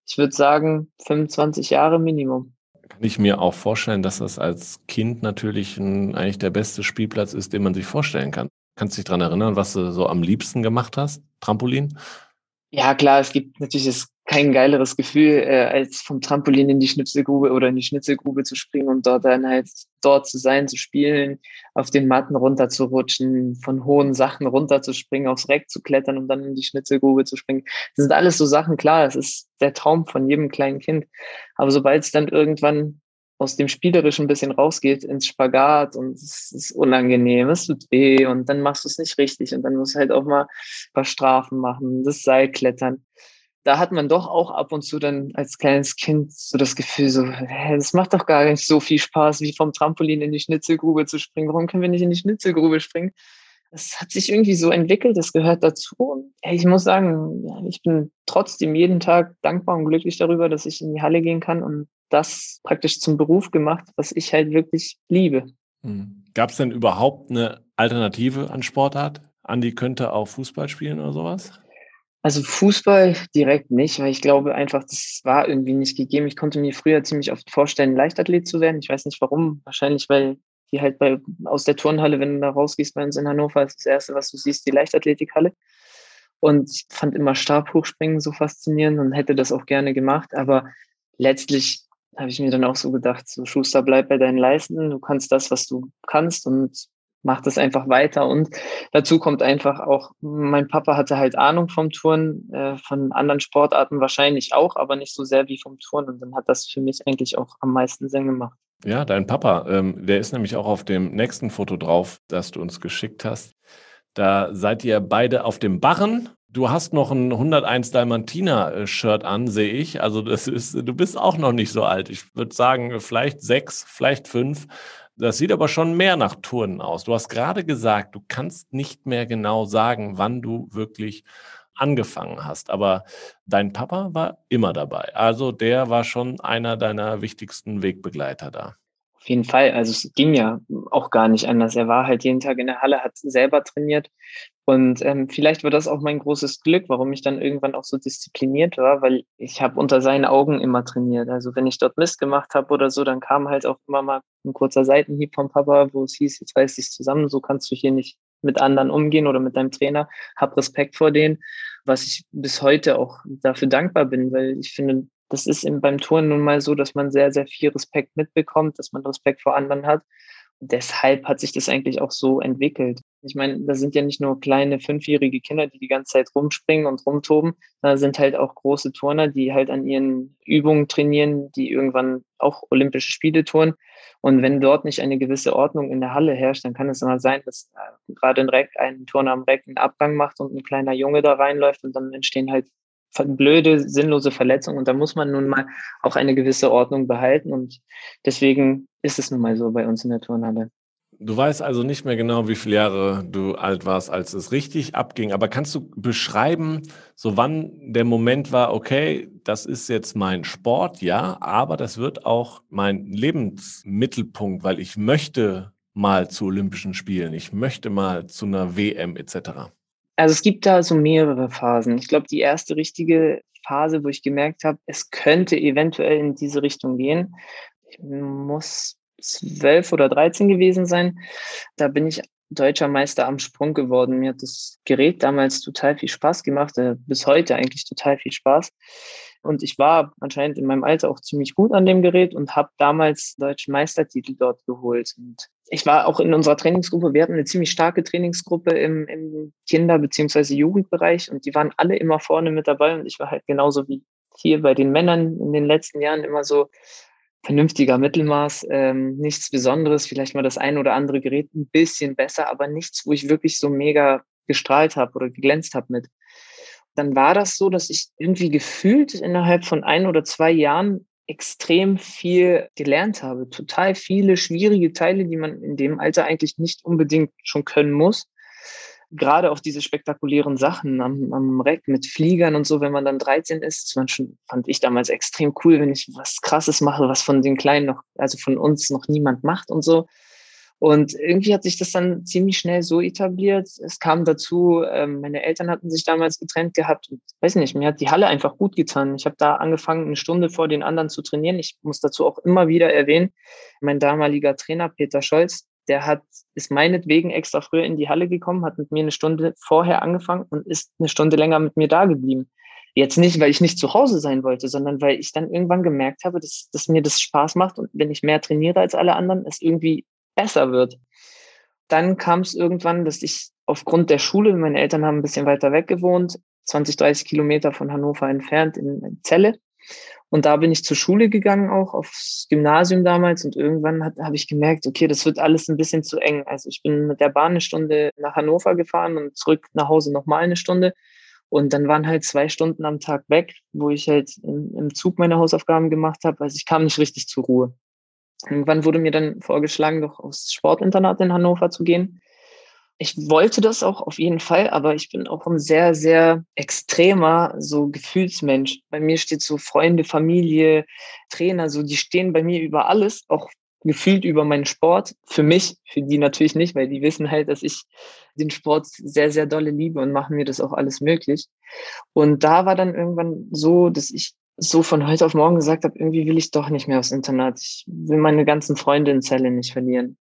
ich würde sagen 25 Jahre Minimum. Kann ich mir auch vorstellen, dass das als Kind natürlich ein, eigentlich der beste Spielplatz ist, den man sich vorstellen kann. Kannst du dich daran erinnern, was du so am liebsten gemacht hast? Trampolin? Ja, klar, es gibt natürlich kein geileres Gefühl, äh, als vom Trampolin in die Schnitzelgrube oder in die Schnitzelgrube zu springen und dort dann halt dort zu sein, zu spielen, auf den Matten runterzurutschen, von hohen Sachen runterzuspringen, aufs Reck zu klettern und dann in die Schnitzelgrube zu springen. Das sind alles so Sachen, klar, es ist der Traum von jedem kleinen Kind. Aber sobald es dann irgendwann aus dem Spielerischen ein bisschen rausgeht ins Spagat und es ist unangenehm, es tut weh und dann machst du es nicht richtig und dann musst du halt auch mal ein paar Strafen machen, das Seil klettern da hat man doch auch ab und zu dann als kleines Kind so das Gefühl, so, hä, das macht doch gar nicht so viel Spaß, wie vom Trampolin in die Schnitzelgrube zu springen. Warum können wir nicht in die Schnitzelgrube springen? Das hat sich irgendwie so entwickelt, das gehört dazu. Ich muss sagen, ich bin trotzdem jeden Tag dankbar und glücklich darüber, dass ich in die Halle gehen kann und das praktisch zum Beruf gemacht, was ich halt wirklich liebe. Hm. Gab es denn überhaupt eine Alternative an Sportart? Andi könnte auch Fußball spielen oder sowas? Also Fußball direkt nicht, weil ich glaube einfach, das war irgendwie nicht gegeben. Ich konnte mir früher ziemlich oft vorstellen, Leichtathlet zu werden. Ich weiß nicht warum. Wahrscheinlich, weil die halt bei, aus der Turnhalle, wenn du da rausgehst bei uns in Hannover, ist das erste, was du siehst, die Leichtathletikhalle. Und ich fand immer Stabhochspringen so faszinierend und hätte das auch gerne gemacht. Aber letztlich habe ich mir dann auch so gedacht, so Schuster, bleib bei deinen Leisten. Du kannst das, was du kannst und macht das einfach weiter. Und dazu kommt einfach auch, mein Papa hatte halt Ahnung vom Touren, äh, von anderen Sportarten wahrscheinlich auch, aber nicht so sehr wie vom Touren. Und dann hat das für mich eigentlich auch am meisten Sinn gemacht. Ja, dein Papa, ähm, der ist nämlich auch auf dem nächsten Foto drauf, das du uns geschickt hast. Da seid ihr beide auf dem Barren. Du hast noch ein 101 Dalmatiner-Shirt an, sehe ich. Also das ist, du bist auch noch nicht so alt. Ich würde sagen, vielleicht sechs, vielleicht fünf. Das sieht aber schon mehr nach Turnen aus. Du hast gerade gesagt, du kannst nicht mehr genau sagen, wann du wirklich angefangen hast. Aber dein Papa war immer dabei. Also der war schon einer deiner wichtigsten Wegbegleiter da. Auf jeden Fall. Also es ging ja auch gar nicht anders. Er war halt jeden Tag in der Halle, hat selber trainiert. Und ähm, vielleicht war das auch mein großes Glück, warum ich dann irgendwann auch so diszipliniert war, weil ich habe unter seinen Augen immer trainiert. Also wenn ich dort Mist gemacht habe oder so, dann kam halt auch immer mal ein kurzer Seitenhieb vom Papa, wo es hieß, jetzt reiß dich zusammen, so kannst du hier nicht mit anderen umgehen oder mit deinem Trainer. Hab Respekt vor denen, was ich bis heute auch dafür dankbar bin, weil ich finde, das ist beim Touren nun mal so, dass man sehr, sehr viel Respekt mitbekommt, dass man Respekt vor anderen hat. Deshalb hat sich das eigentlich auch so entwickelt. Ich meine, da sind ja nicht nur kleine fünfjährige Kinder, die die ganze Zeit rumspringen und rumtoben, da sind halt auch große Turner, die halt an ihren Übungen trainieren, die irgendwann auch Olympische Spiele touren. Und wenn dort nicht eine gewisse Ordnung in der Halle herrscht, dann kann es mal sein, dass äh, gerade ein Reck, ein Turner am Reck einen Abgang macht und ein kleiner Junge da reinläuft und dann entstehen halt blöde, sinnlose Verletzungen. Und da muss man nun mal auch eine gewisse Ordnung behalten. Und deswegen ist es nun mal so bei uns in der Turnhalle. Du weißt also nicht mehr genau, wie viele Jahre du alt warst, als es richtig abging. Aber kannst du beschreiben, so wann der Moment war, okay, das ist jetzt mein Sport, ja, aber das wird auch mein Lebensmittelpunkt, weil ich möchte mal zu Olympischen Spielen, ich möchte mal zu einer WM etc. Also es gibt da so mehrere Phasen. Ich glaube, die erste richtige Phase, wo ich gemerkt habe, es könnte eventuell in diese Richtung gehen. Muss zwölf oder dreizehn gewesen sein. Da bin ich deutscher Meister am Sprung geworden. Mir hat das Gerät damals total viel Spaß gemacht, äh, bis heute eigentlich total viel Spaß. Und ich war anscheinend in meinem Alter auch ziemlich gut an dem Gerät und habe damals deutschen Meistertitel dort geholt. Und ich war auch in unserer Trainingsgruppe, wir hatten eine ziemlich starke Trainingsgruppe im, im Kinder- bzw. Jugendbereich und die waren alle immer vorne mit dabei und ich war halt genauso wie hier bei den Männern in den letzten Jahren immer so vernünftiger Mittelmaß, ähm, nichts Besonderes, vielleicht mal das ein oder andere Gerät ein bisschen besser, aber nichts, wo ich wirklich so mega gestrahlt habe oder geglänzt habe mit. Dann war das so, dass ich irgendwie gefühlt innerhalb von ein oder zwei Jahren extrem viel gelernt habe. Total viele schwierige Teile, die man in dem Alter eigentlich nicht unbedingt schon können muss. Gerade auch diese spektakulären Sachen am, am Reck mit Fliegern und so, wenn man dann 13 ist, man schon, fand ich damals extrem cool, wenn ich was Krasses mache, was von den Kleinen noch, also von uns noch niemand macht und so. Und irgendwie hat sich das dann ziemlich schnell so etabliert. Es kam dazu, ähm, meine Eltern hatten sich damals getrennt gehabt. Und, weiß nicht, mir hat die Halle einfach gut getan. Ich habe da angefangen, eine Stunde vor den anderen zu trainieren. Ich muss dazu auch immer wieder erwähnen, mein damaliger Trainer Peter Scholz, der hat, ist meinetwegen extra früher in die Halle gekommen, hat mit mir eine Stunde vorher angefangen und ist eine Stunde länger mit mir da geblieben. Jetzt nicht, weil ich nicht zu Hause sein wollte, sondern weil ich dann irgendwann gemerkt habe, dass, dass mir das Spaß macht und wenn ich mehr trainiere als alle anderen, es irgendwie besser wird. Dann kam es irgendwann, dass ich aufgrund der Schule, meine Eltern haben ein bisschen weiter weg gewohnt, 20, 30 Kilometer von Hannover entfernt in, Celle. Und da bin ich zur Schule gegangen, auch aufs Gymnasium damals. Und irgendwann habe ich gemerkt, okay, das wird alles ein bisschen zu eng. Also ich bin mit der Bahn eine Stunde nach Hannover gefahren und zurück nach Hause nochmal eine Stunde. Und dann waren halt zwei Stunden am Tag weg, wo ich halt im, Zug meine Hausaufgaben gemacht habe. Also ich kam nicht richtig zur Ruhe. Irgendwann wurde mir dann vorgeschlagen, doch aufs Sportinternat in Hannover zu gehen. Ich wollte das auch auf jeden Fall, aber ich bin auch ein sehr, sehr extremer so Gefühlsmensch. Bei mir steht so Freunde, Familie, Trainer, so die stehen bei mir über alles, auch gefühlt über meinen Sport. Für mich, für die natürlich nicht, weil die wissen halt, dass ich den Sport sehr, sehr dolle liebe und machen mir das auch alles möglich. Und da war dann irgendwann so, dass ich so von heute auf morgen gesagt habe, irgendwie will ich doch nicht mehr aufs Internat. Ich will meine ganzen Freunde in Zelle nicht verlieren.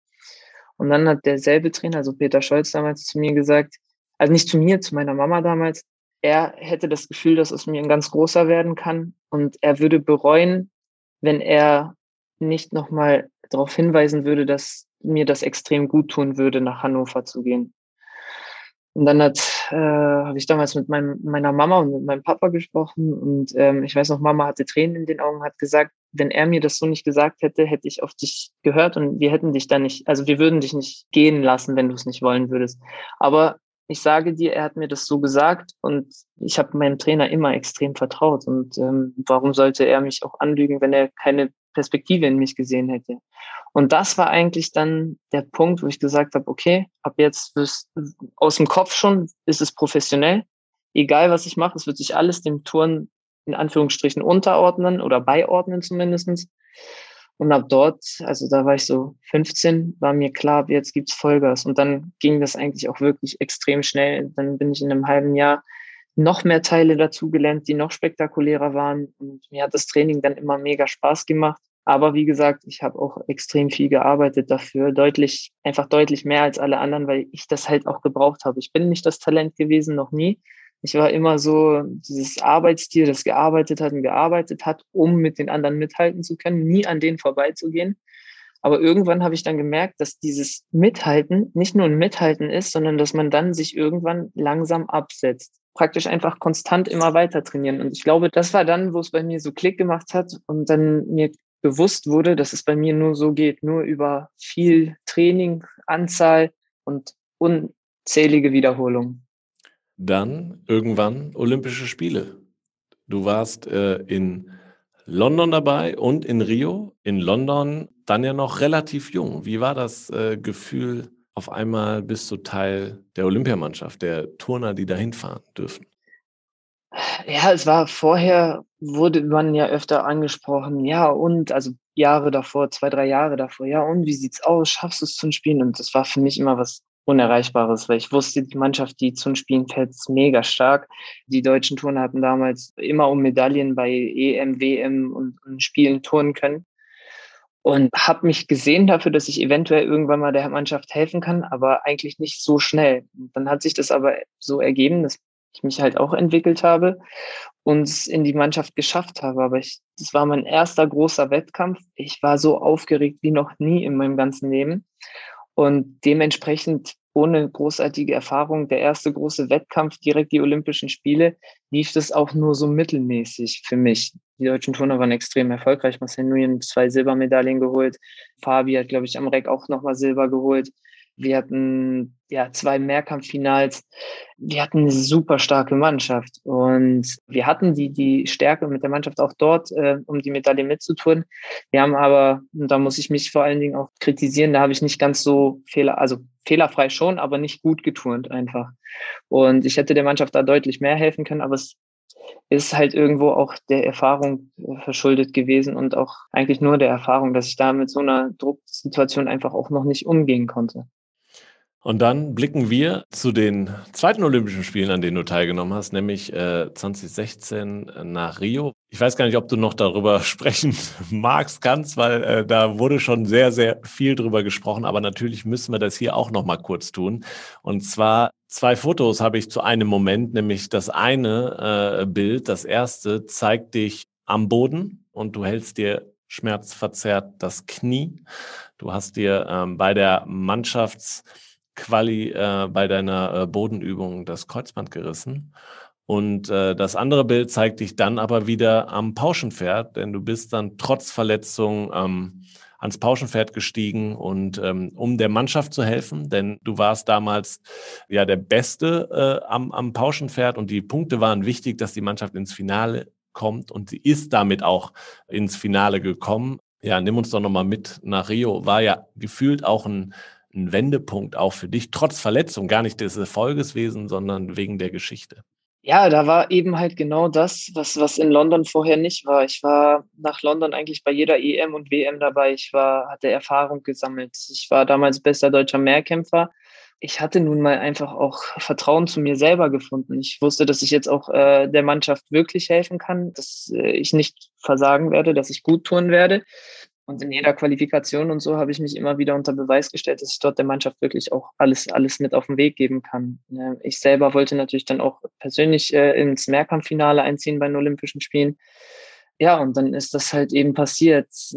Und dann hat derselbe Trainer, also Peter Scholz damals zu mir gesagt, also nicht zu mir, zu meiner Mama damals, er hätte das Gefühl, dass aus mir ein ganz großer werden kann und er würde bereuen, wenn er nicht nochmal darauf hinweisen würde, dass mir das extrem gut tun würde, nach Hannover zu gehen. Und dann hat, äh, habe ich damals mit meinem, meiner Mama und mit meinem Papa gesprochen und ähm, ich weiß noch, Mama hatte Tränen in den Augen, hat gesagt, wenn er mir das so nicht gesagt hätte, hätte ich auf dich gehört und wir hätten dich da nicht, also wir würden dich nicht gehen lassen, wenn du es nicht wollen würdest. Aber ich sage dir, er hat mir das so gesagt und ich habe meinem Trainer immer extrem vertraut. Und ähm, warum sollte er mich auch anlügen, wenn er keine Perspektive in mich gesehen hätte? Und das war eigentlich dann der Punkt, wo ich gesagt habe, okay, ab jetzt wirst, aus dem Kopf schon ist es professionell. Egal, was ich mache, es wird sich alles dem Turn in Anführungsstrichen unterordnen oder beiordnen zumindestens. Und ab dort, also da war ich so 15, war mir klar, jetzt gibt's Vollgas. Und dann ging das eigentlich auch wirklich extrem schnell. Dann bin ich in einem halben Jahr noch mehr Teile dazugelernt, die noch spektakulärer waren. Und mir hat das Training dann immer mega Spaß gemacht. Aber wie gesagt, ich habe auch extrem viel gearbeitet dafür, deutlich, einfach deutlich mehr als alle anderen, weil ich das halt auch gebraucht habe. Ich bin nicht das Talent gewesen, noch nie. Ich war immer so dieses Arbeitstier, das gearbeitet hat und gearbeitet hat, um mit den anderen mithalten zu können, nie an denen vorbeizugehen. Aber irgendwann habe ich dann gemerkt, dass dieses Mithalten nicht nur ein Mithalten ist, sondern dass man dann sich irgendwann langsam absetzt. Praktisch einfach konstant immer weiter trainieren. Und ich glaube, das war dann, wo es bei mir so Klick gemacht hat und dann mir bewusst wurde, dass es bei mir nur so geht, nur über viel Training, Anzahl und unzählige Wiederholungen. Dann irgendwann Olympische Spiele. Du warst äh, in London dabei und in Rio. In London dann ja noch relativ jung. Wie war das äh, Gefühl, auf einmal bist du Teil der Olympiamannschaft, der Turner, die dahin fahren dürfen? Ja, es war vorher, wurde man ja öfter angesprochen, ja, und, also Jahre davor, zwei, drei Jahre davor, ja, und wie sieht's aus? Schaffst du es zum Spielen? Und das war für mich immer was Unerreichbares, weil ich wusste, die Mannschaft, die zum Spielen fällt, ist mega stark. Die deutschen Turner hatten damals immer um Medaillen bei EM, WM und, und Spielen turnen können. Und habe mich gesehen dafür, dass ich eventuell irgendwann mal der Mannschaft helfen kann, aber eigentlich nicht so schnell. Dann hat sich das aber so ergeben, dass ich mich halt auch entwickelt habe und es in die Mannschaft geschafft habe. Aber ich, das war mein erster großer Wettkampf. Ich war so aufgeregt wie noch nie in meinem ganzen Leben. Und dementsprechend ohne großartige Erfahrung, der erste große Wettkampf, direkt die Olympischen Spiele, lief das auch nur so mittelmäßig für mich. Die deutschen Turner waren extrem erfolgreich. Marcel Nguyen zwei Silbermedaillen geholt. Fabi hat, glaube ich, am Reck auch nochmal Silber geholt. Wir hatten ja zwei Mehrkampffinals. Wir hatten eine super starke Mannschaft und wir hatten die, die Stärke mit der Mannschaft auch dort, äh, um die Medaille mitzutun. Wir haben aber, und da muss ich mich vor allen Dingen auch kritisieren, da habe ich nicht ganz so fehler, also fehlerfrei schon, aber nicht gut geturnt einfach. Und ich hätte der Mannschaft da deutlich mehr helfen können, aber es ist halt irgendwo auch der Erfahrung äh, verschuldet gewesen und auch eigentlich nur der Erfahrung, dass ich da mit so einer Drucksituation einfach auch noch nicht umgehen konnte. Und dann blicken wir zu den zweiten Olympischen Spielen, an denen du teilgenommen hast, nämlich äh, 2016 nach Rio. Ich weiß gar nicht, ob du noch darüber sprechen magst, kannst, weil äh, da wurde schon sehr, sehr viel drüber gesprochen. Aber natürlich müssen wir das hier auch noch mal kurz tun. Und zwar zwei Fotos habe ich zu einem Moment, nämlich das eine äh, Bild, das erste, zeigt dich am Boden und du hältst dir schmerzverzerrt das Knie. Du hast dir ähm, bei der Mannschafts- Quali äh, bei deiner äh, Bodenübung das Kreuzband gerissen. Und äh, das andere Bild zeigt dich dann aber wieder am Pauschenpferd, denn du bist dann trotz Verletzung ähm, ans Pauschenpferd gestiegen und ähm, um der Mannschaft zu helfen, denn du warst damals ja der Beste äh, am, am Pauschenpferd und die Punkte waren wichtig, dass die Mannschaft ins Finale kommt und sie ist damit auch ins Finale gekommen. Ja, nimm uns doch nochmal mit nach Rio. War ja gefühlt auch ein ein Wendepunkt auch für dich, trotz Verletzung, gar nicht des Erfolgeswesen, sondern wegen der Geschichte? Ja, da war eben halt genau das, was, was in London vorher nicht war. Ich war nach London eigentlich bei jeder EM und WM dabei. Ich war, hatte Erfahrung gesammelt. Ich war damals bester deutscher Mehrkämpfer. Ich hatte nun mal einfach auch Vertrauen zu mir selber gefunden. Ich wusste, dass ich jetzt auch äh, der Mannschaft wirklich helfen kann, dass äh, ich nicht versagen werde, dass ich gut tun werde. Und in jeder Qualifikation und so habe ich mich immer wieder unter Beweis gestellt, dass ich dort der Mannschaft wirklich auch alles, alles mit auf den Weg geben kann. Ich selber wollte natürlich dann auch persönlich äh, ins Mehrkampffinale einziehen bei den Olympischen Spielen. Ja, und dann ist das halt eben passiert. Äh,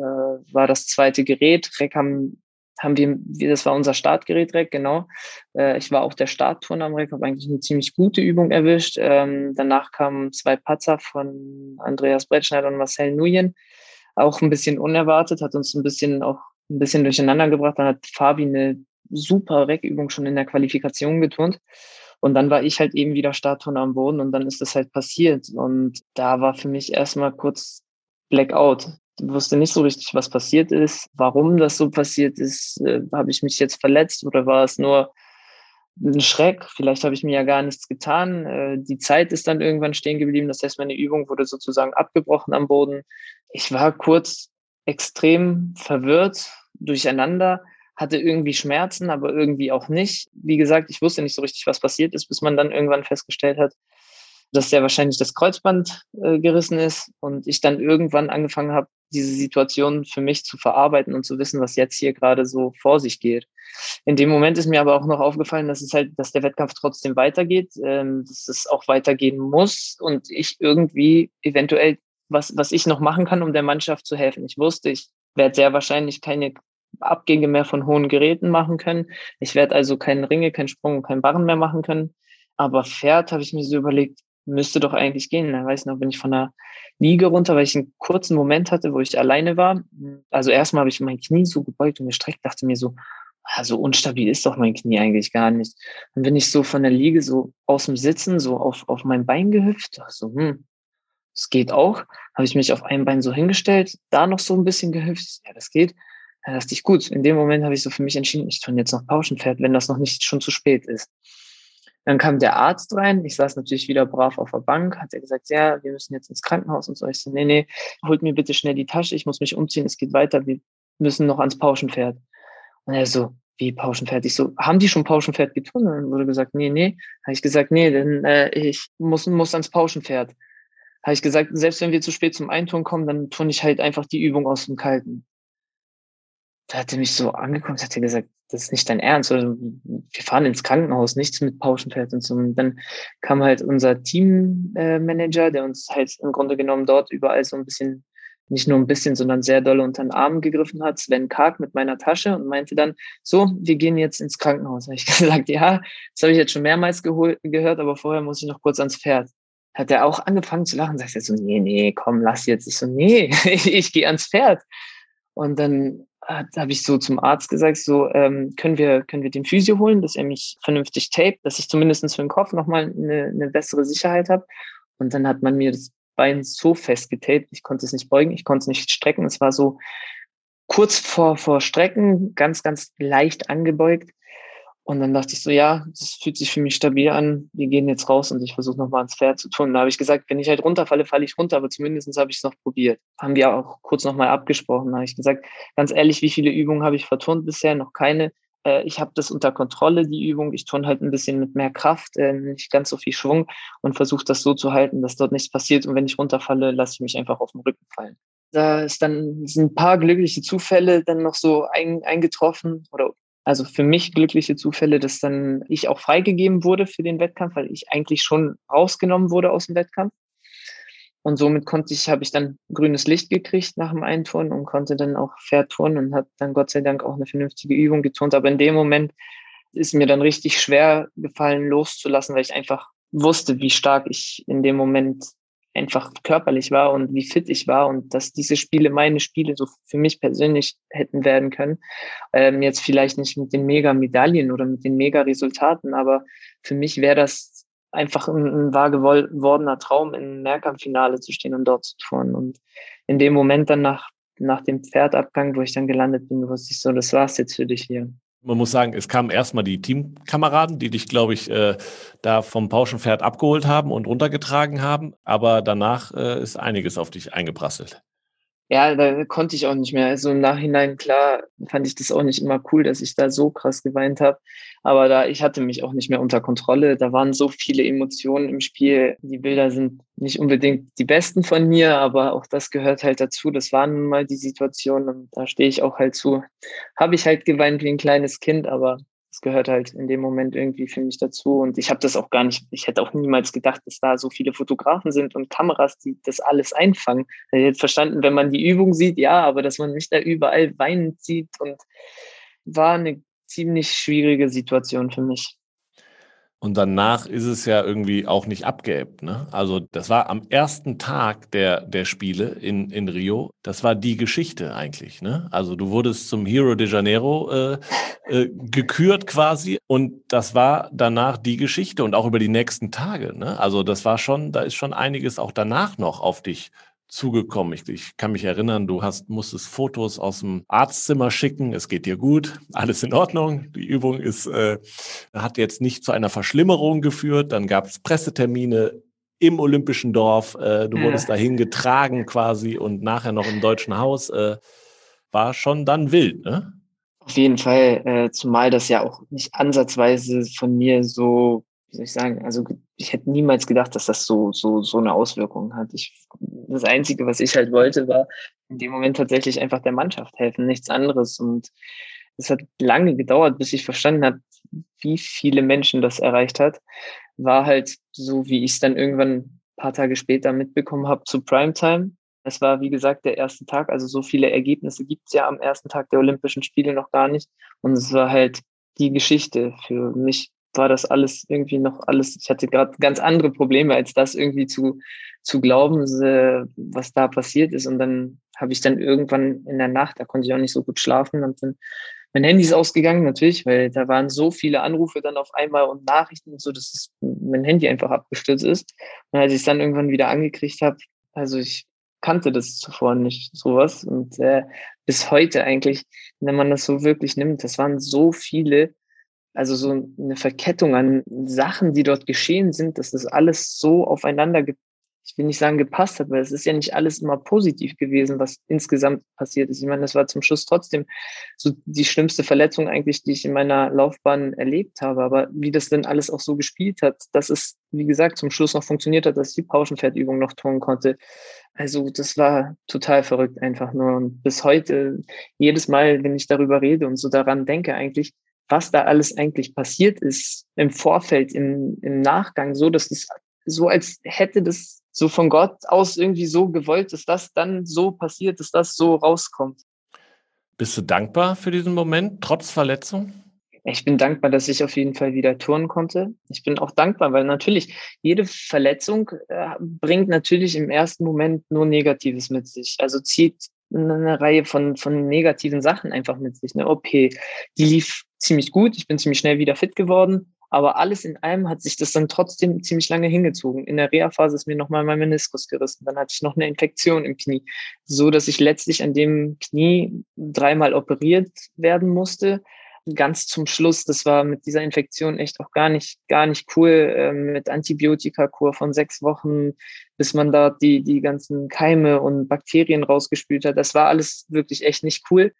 war das zweite Gerät. Rec haben, haben wir, das war unser Startgerät Rec, genau. Äh, ich war auch der Startturner am Rec, habe eigentlich eine ziemlich gute Übung erwischt. Ähm, danach kamen zwei Patzer von Andreas Brettschneider und Marcel Nuyen auch ein bisschen unerwartet, hat uns ein bisschen auch ein bisschen durcheinander gebracht. Dann hat Fabi eine super Reckübung schon in der Qualifikation geturnt. Und dann war ich halt eben wieder Startturner am Boden und dann ist das halt passiert. Und da war für mich erstmal kurz Blackout. Ich wusste nicht so richtig, was passiert ist, warum das so passiert ist. Äh, habe ich mich jetzt verletzt oder war es nur ein Schreck? Vielleicht habe ich mir ja gar nichts getan. Äh, die Zeit ist dann irgendwann stehen geblieben. Das heißt, meine Übung wurde sozusagen abgebrochen am Boden ich war kurz extrem verwirrt, durcheinander, hatte irgendwie Schmerzen, aber irgendwie auch nicht. Wie gesagt, ich wusste nicht so richtig, was passiert ist, bis man dann irgendwann festgestellt hat, dass der wahrscheinlich das Kreuzband äh, gerissen ist und ich dann irgendwann angefangen habe, diese Situation für mich zu verarbeiten und zu wissen, was jetzt hier gerade so vor sich geht. In dem Moment ist mir aber auch noch aufgefallen, dass es halt, dass der Wettkampf trotzdem weitergeht, ähm, dass es auch weitergehen muss und ich irgendwie eventuell was, was ich noch machen kann, um der Mannschaft zu helfen. Ich wusste, ich werde sehr wahrscheinlich keine Abgänge mehr von hohen Geräten machen können. Ich werde also keinen Ringe, keinen Sprung, keinen Barren mehr machen können. Aber Pferd habe ich mir so überlegt, müsste doch eigentlich gehen. Da weiß ich noch, bin ich von der Liege runter, weil ich einen kurzen Moment hatte, wo ich alleine war. Also erstmal habe ich mein Knie so gebeugt und gestreckt, dachte mir so, ah, so unstabil ist doch mein Knie eigentlich gar nicht. Dann bin ich so von der Liege so aus dem Sitzen so auf, auf mein Bein gehüpft. So, hm, das geht auch. Habe ich mich auf ein Bein so hingestellt, da noch so ein bisschen gehüpft. Ja, das geht. Da dachte ich, gut, in dem Moment habe ich so für mich entschieden, ich tue jetzt noch Pauschenpferd, wenn das noch nicht schon zu spät ist. Dann kam der Arzt rein. Ich saß natürlich wieder brav auf der Bank. Hat er gesagt, ja, wir müssen jetzt ins Krankenhaus und so. Ich so, nee, nee, holt mir bitte schnell die Tasche. Ich muss mich umziehen. Es geht weiter. Wir müssen noch ans Pauschenpferd. Und er so, wie Pauschenpferd? Ich so, haben die schon Pauschenpferd getan? Und dann wurde gesagt, nee, nee. Habe ich gesagt, nee, denn äh, ich muss, muss ans Pauschenpferd. Habe ich gesagt, selbst wenn wir zu spät zum Eintun kommen, dann tun ich halt einfach die Übung aus dem Kalten da hat er mich so angeguckt, hat er gesagt, das ist nicht dein Ernst, oder wir fahren ins Krankenhaus, nichts mit Pauschenpferd und so. Und dann kam halt unser Teammanager, der uns halt im Grunde genommen dort überall so ein bisschen, nicht nur ein bisschen, sondern sehr doll unter den Arm gegriffen hat, Sven Karg mit meiner Tasche und meinte dann, so, wir gehen jetzt ins Krankenhaus. Habe ich gesagt, ja, das habe ich jetzt schon mehrmals gehört, aber vorher muss ich noch kurz ans Pferd. Hat er auch angefangen zu lachen, sagt er so, nee, nee, komm, lass jetzt. Ich so, nee, ich gehe ans Pferd. Und dann habe ich so zum Arzt gesagt, so ähm, können wir können wir den Physio holen, dass er mich vernünftig tape, dass ich zumindest für den Kopf nochmal eine, eine bessere Sicherheit habe. Und dann hat man mir das Bein so festgetaped, ich konnte es nicht beugen, ich konnte es nicht strecken. Es war so kurz vor vor Strecken, ganz ganz leicht angebeugt. Und dann dachte ich so, ja, das fühlt sich für mich stabil an. Wir gehen jetzt raus und ich versuche nochmal ans Pferd zu tun. Da habe ich gesagt, wenn ich halt runterfalle, falle ich runter, aber zumindest habe ich es noch probiert. Haben wir auch kurz nochmal abgesprochen. Da habe ich gesagt, ganz ehrlich, wie viele Übungen habe ich verturnt bisher? Noch keine. Äh, ich habe das unter Kontrolle, die Übung. Ich turne halt ein bisschen mit mehr Kraft, äh, nicht ganz so viel Schwung und versuche das so zu halten, dass dort nichts passiert. Und wenn ich runterfalle, lasse ich mich einfach auf den Rücken fallen da ist dann sind ein paar glückliche Zufälle dann noch so ein, eingetroffen oder also für mich glückliche Zufälle, dass dann ich auch freigegeben wurde für den Wettkampf, weil ich eigentlich schon rausgenommen wurde aus dem Wettkampf. Und somit konnte ich, habe ich dann grünes Licht gekriegt nach dem Einturnen und konnte dann auch fair turnen und habe dann Gott sei Dank auch eine vernünftige Übung geturnt. Aber in dem Moment ist mir dann richtig schwer gefallen, loszulassen, weil ich einfach wusste, wie stark ich in dem Moment einfach körperlich war und wie fit ich war und dass diese Spiele meine Spiele so für mich persönlich hätten werden können. Ähm, jetzt vielleicht nicht mit den Mega-Medaillen oder mit den Mega-Resultaten, aber für mich wäre das einfach ein, ein wahr gewordener Traum, im Mehrkampffinale zu stehen und dort zu touren. Und in dem Moment dann nach, nach dem Pferdabgang, wo ich dann gelandet bin, wusste ich so, das war's jetzt für dich hier. Man muss sagen, es kamen erstmal die Teamkameraden, die dich, glaube ich, äh, da vom Pauschenpferd abgeholt haben und runtergetragen haben. Aber danach äh, ist einiges auf dich eingeprasselt ja, da konnte ich auch nicht mehr. Also im Nachhinein, klar, fand ich das auch nicht immer cool, dass ich da so krass geweint habe. Aber da, ich hatte mich auch nicht mehr unter Kontrolle. Da waren so viele Emotionen im Spiel. Die Bilder sind nicht unbedingt die besten von mir, aber auch das gehört halt dazu. Das waren nun mal die Situationen und da stehe ich auch halt zu. Habe ich halt geweint wie ein kleines Kind, aber das gehört halt in dem Moment irgendwie für mich dazu. Und ich habe das auch gar nicht, ich hätte auch niemals gedacht, dass da so viele Fotografen sind und Kameras, die das alles einfangen. Ich hätte verstanden, wenn man die Übung sieht, ja, aber dass man mich da überall weinend sieht und war eine ziemlich schwierige Situation für mich. Und danach ist es ja irgendwie auch nicht abgeebbt. Ne? Also das war am ersten Tag der, der Spiele in, in Rio. Das war die Geschichte eigentlich. Ne? Also du wurdest zum Hero de Janeiro äh, äh, gekürt quasi. Und das war danach die Geschichte und auch über die nächsten Tage. Ne? Also das war schon, da ist schon einiges auch danach noch auf dich zugekommen. Ich, ich, kann mich erinnern, du hast, musstest Fotos aus dem Arztzimmer schicken. Es geht dir gut, alles in Ordnung. Die Übung ist, äh, hat jetzt nicht zu einer Verschlimmerung geführt. Dann gab es Pressetermine. im Olympischen Dorf. Äh, du wurdest ja. dahin getragen quasi und nachher noch im Deutschen Haus. Äh, war schon dann wild, ne? Auf jeden Fall, äh, zumal das ja auch nicht ansatzweise von mir so, wie soll ich sagen, also ich hätte niemals gedacht, dass das so, so, so eine Auswirkung hat. Ich, das Einzige, was ich halt wollte, war in dem Moment tatsächlich einfach der Mannschaft helfen, nichts anderes. Und es hat lange gedauert, bis ich verstanden habe, wie viele Menschen das erreicht hat. War halt so, wie ich es dann irgendwann ein paar Tage später mitbekommen habe zu Primetime. Es war, wie gesagt, der erste Tag. Also so viele Ergebnisse gibt es ja am ersten Tag der Olympischen Spiele noch gar nicht. Und es war halt die Geschichte. Für mich war das alles irgendwie noch alles. Ich hatte gerade ganz andere Probleme, als das irgendwie zu, zu glauben, was da passiert ist. Und dann habe ich dann irgendwann in der Nacht, da konnte ich auch nicht so gut schlafen, und dann mein Handy ist ausgegangen natürlich, weil da waren so viele Anrufe dann auf einmal und Nachrichten und so, dass es, mein Handy einfach abgestürzt ist. Und als ich es dann irgendwann wieder angekriegt habe, also ich kannte das zuvor nicht, sowas. Und äh, bis heute eigentlich, wenn man das so wirklich nimmt, das waren so viele, also so eine Verkettung an Sachen, die dort geschehen sind, dass das alles so aufeinander ich will nicht sagen gepasst hat, weil es ist ja nicht alles immer positiv gewesen, was insgesamt passiert ist. Ich meine, das war zum Schluss trotzdem so die schlimmste Verletzung eigentlich, die ich in meiner Laufbahn erlebt habe. Aber wie das denn alles auch so gespielt hat, dass es, wie gesagt, zum Schluss noch funktioniert hat, dass ich die Pauschenpferdübung noch tun konnte. Also das war total verrückt einfach nur. Und bis heute, jedes Mal, wenn ich darüber rede und so daran denke, eigentlich, was da alles eigentlich passiert ist im Vorfeld, im, im Nachgang, so dass es so als hätte das so von Gott aus irgendwie so gewollt, dass das dann so passiert, dass das so rauskommt. Bist du dankbar für diesen Moment, trotz Verletzung? Ich bin dankbar, dass ich auf jeden Fall wieder touren konnte. Ich bin auch dankbar, weil natürlich jede Verletzung äh, bringt natürlich im ersten Moment nur Negatives mit sich. Also zieht eine Reihe von, von negativen Sachen einfach mit sich. Eine OP, die lief ziemlich gut. Ich bin ziemlich schnell wieder fit geworden. Aber alles in allem hat sich das dann trotzdem ziemlich lange hingezogen. In der Reha-Phase ist mir nochmal mein Meniskus gerissen. Dann hatte ich noch eine Infektion im Knie, so dass ich letztlich an dem Knie dreimal operiert werden musste. Ganz zum Schluss, das war mit dieser Infektion echt auch gar nicht, gar nicht cool, äh, mit Antibiotikakur von sechs Wochen, bis man da die, die ganzen Keime und Bakterien rausgespült hat. Das war alles wirklich echt nicht cool.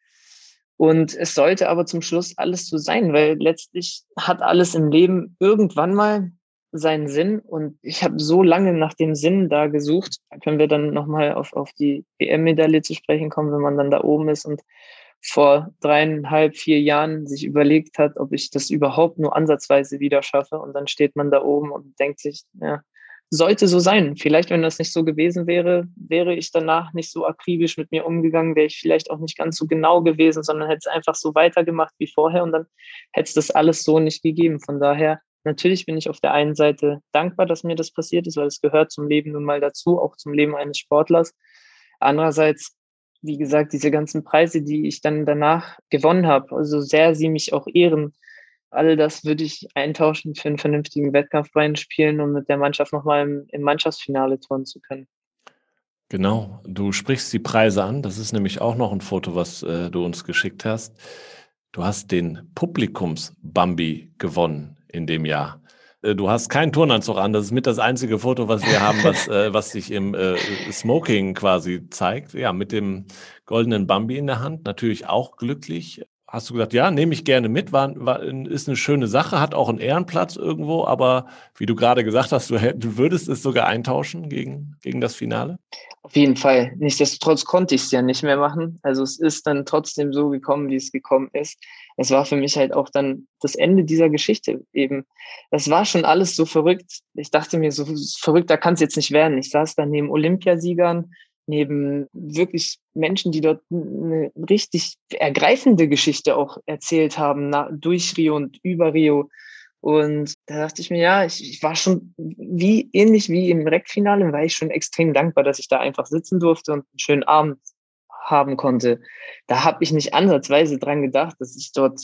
Und es sollte aber zum Schluss alles so sein, weil letztlich hat alles im Leben irgendwann mal seinen Sinn. Und ich habe so lange nach dem Sinn da gesucht. Da können wir dann nochmal auf, auf die EM-Medaille zu sprechen kommen, wenn man dann da oben ist und vor dreieinhalb, vier Jahren sich überlegt hat, ob ich das überhaupt nur ansatzweise wieder schaffe. Und dann steht man da oben und denkt sich, ja, sollte so sein. Vielleicht, wenn das nicht so gewesen wäre, wäre ich danach nicht so akribisch mit mir umgegangen, wäre ich vielleicht auch nicht ganz so genau gewesen, sondern hätte es einfach so weitergemacht wie vorher und dann hätte es das alles so nicht gegeben. Von daher, natürlich bin ich auf der einen Seite dankbar, dass mir das passiert ist, weil es gehört zum Leben nun mal dazu, auch zum Leben eines Sportlers. Andererseits, wie gesagt, diese ganzen Preise, die ich dann danach gewonnen habe, also sehr sie mich auch ehren, all das würde ich eintauschen für einen vernünftigen Wettkampfbein spielen und mit der Mannschaft nochmal im, im Mannschaftsfinale touren zu können. Genau, du sprichst die Preise an. Das ist nämlich auch noch ein Foto, was äh, du uns geschickt hast. Du hast den Publikums-Bambi gewonnen in dem Jahr. Äh, du hast keinen Turnanzug an. Das ist mit das einzige Foto, was wir haben, was, äh, was sich im äh, Smoking quasi zeigt. Ja, mit dem goldenen Bambi in der Hand. Natürlich auch glücklich hast du gesagt, ja, nehme ich gerne mit, war, war, ist eine schöne Sache, hat auch einen Ehrenplatz irgendwo, aber wie du gerade gesagt hast, du, du würdest es sogar eintauschen gegen, gegen das Finale? Auf jeden Fall. Nichtsdestotrotz konnte ich es ja nicht mehr machen. Also es ist dann trotzdem so gekommen, wie es gekommen ist. Es war für mich halt auch dann das Ende dieser Geschichte eben. Das war schon alles so verrückt. Ich dachte mir, so verrückter kann es jetzt nicht werden. Ich saß dann neben Olympiasiegern, neben wirklich Menschen, die dort eine richtig ergreifende Geschichte auch erzählt haben, na, durch Rio und über Rio. Und da dachte ich mir, ja, ich, ich war schon wie ähnlich wie im Rekfinale, war ich schon extrem dankbar, dass ich da einfach sitzen durfte und einen schönen Abend haben konnte. Da habe ich nicht ansatzweise dran gedacht, dass ich dort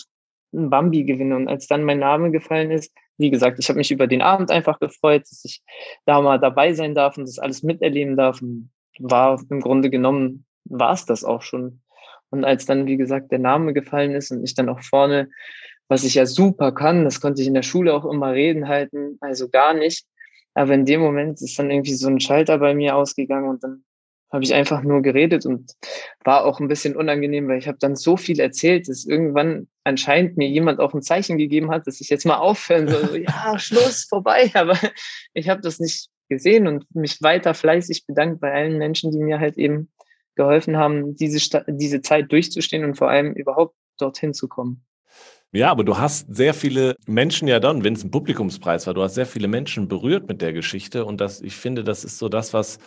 ein Bambi gewinne. Und als dann mein Name gefallen ist, wie gesagt, ich habe mich über den Abend einfach gefreut, dass ich da mal dabei sein darf und das alles miterleben darf. Und war im Grunde genommen, war es das auch schon. Und als dann, wie gesagt, der Name gefallen ist und ich dann auch vorne, was ich ja super kann, das konnte ich in der Schule auch immer reden halten, also gar nicht. Aber in dem Moment ist dann irgendwie so ein Schalter bei mir ausgegangen und dann habe ich einfach nur geredet und war auch ein bisschen unangenehm, weil ich habe dann so viel erzählt, dass irgendwann anscheinend mir jemand auch ein Zeichen gegeben hat, dass ich jetzt mal aufhören soll. So, ja, Schluss, vorbei. Aber ich habe das nicht gesehen und mich weiter fleißig bedankt bei allen Menschen, die mir halt eben geholfen haben, diese, diese Zeit durchzustehen und vor allem überhaupt dorthin zu kommen. Ja, aber du hast sehr viele Menschen ja dann, wenn es ein Publikumspreis war, du hast sehr viele Menschen berührt mit der Geschichte und das, ich finde, das ist so das, was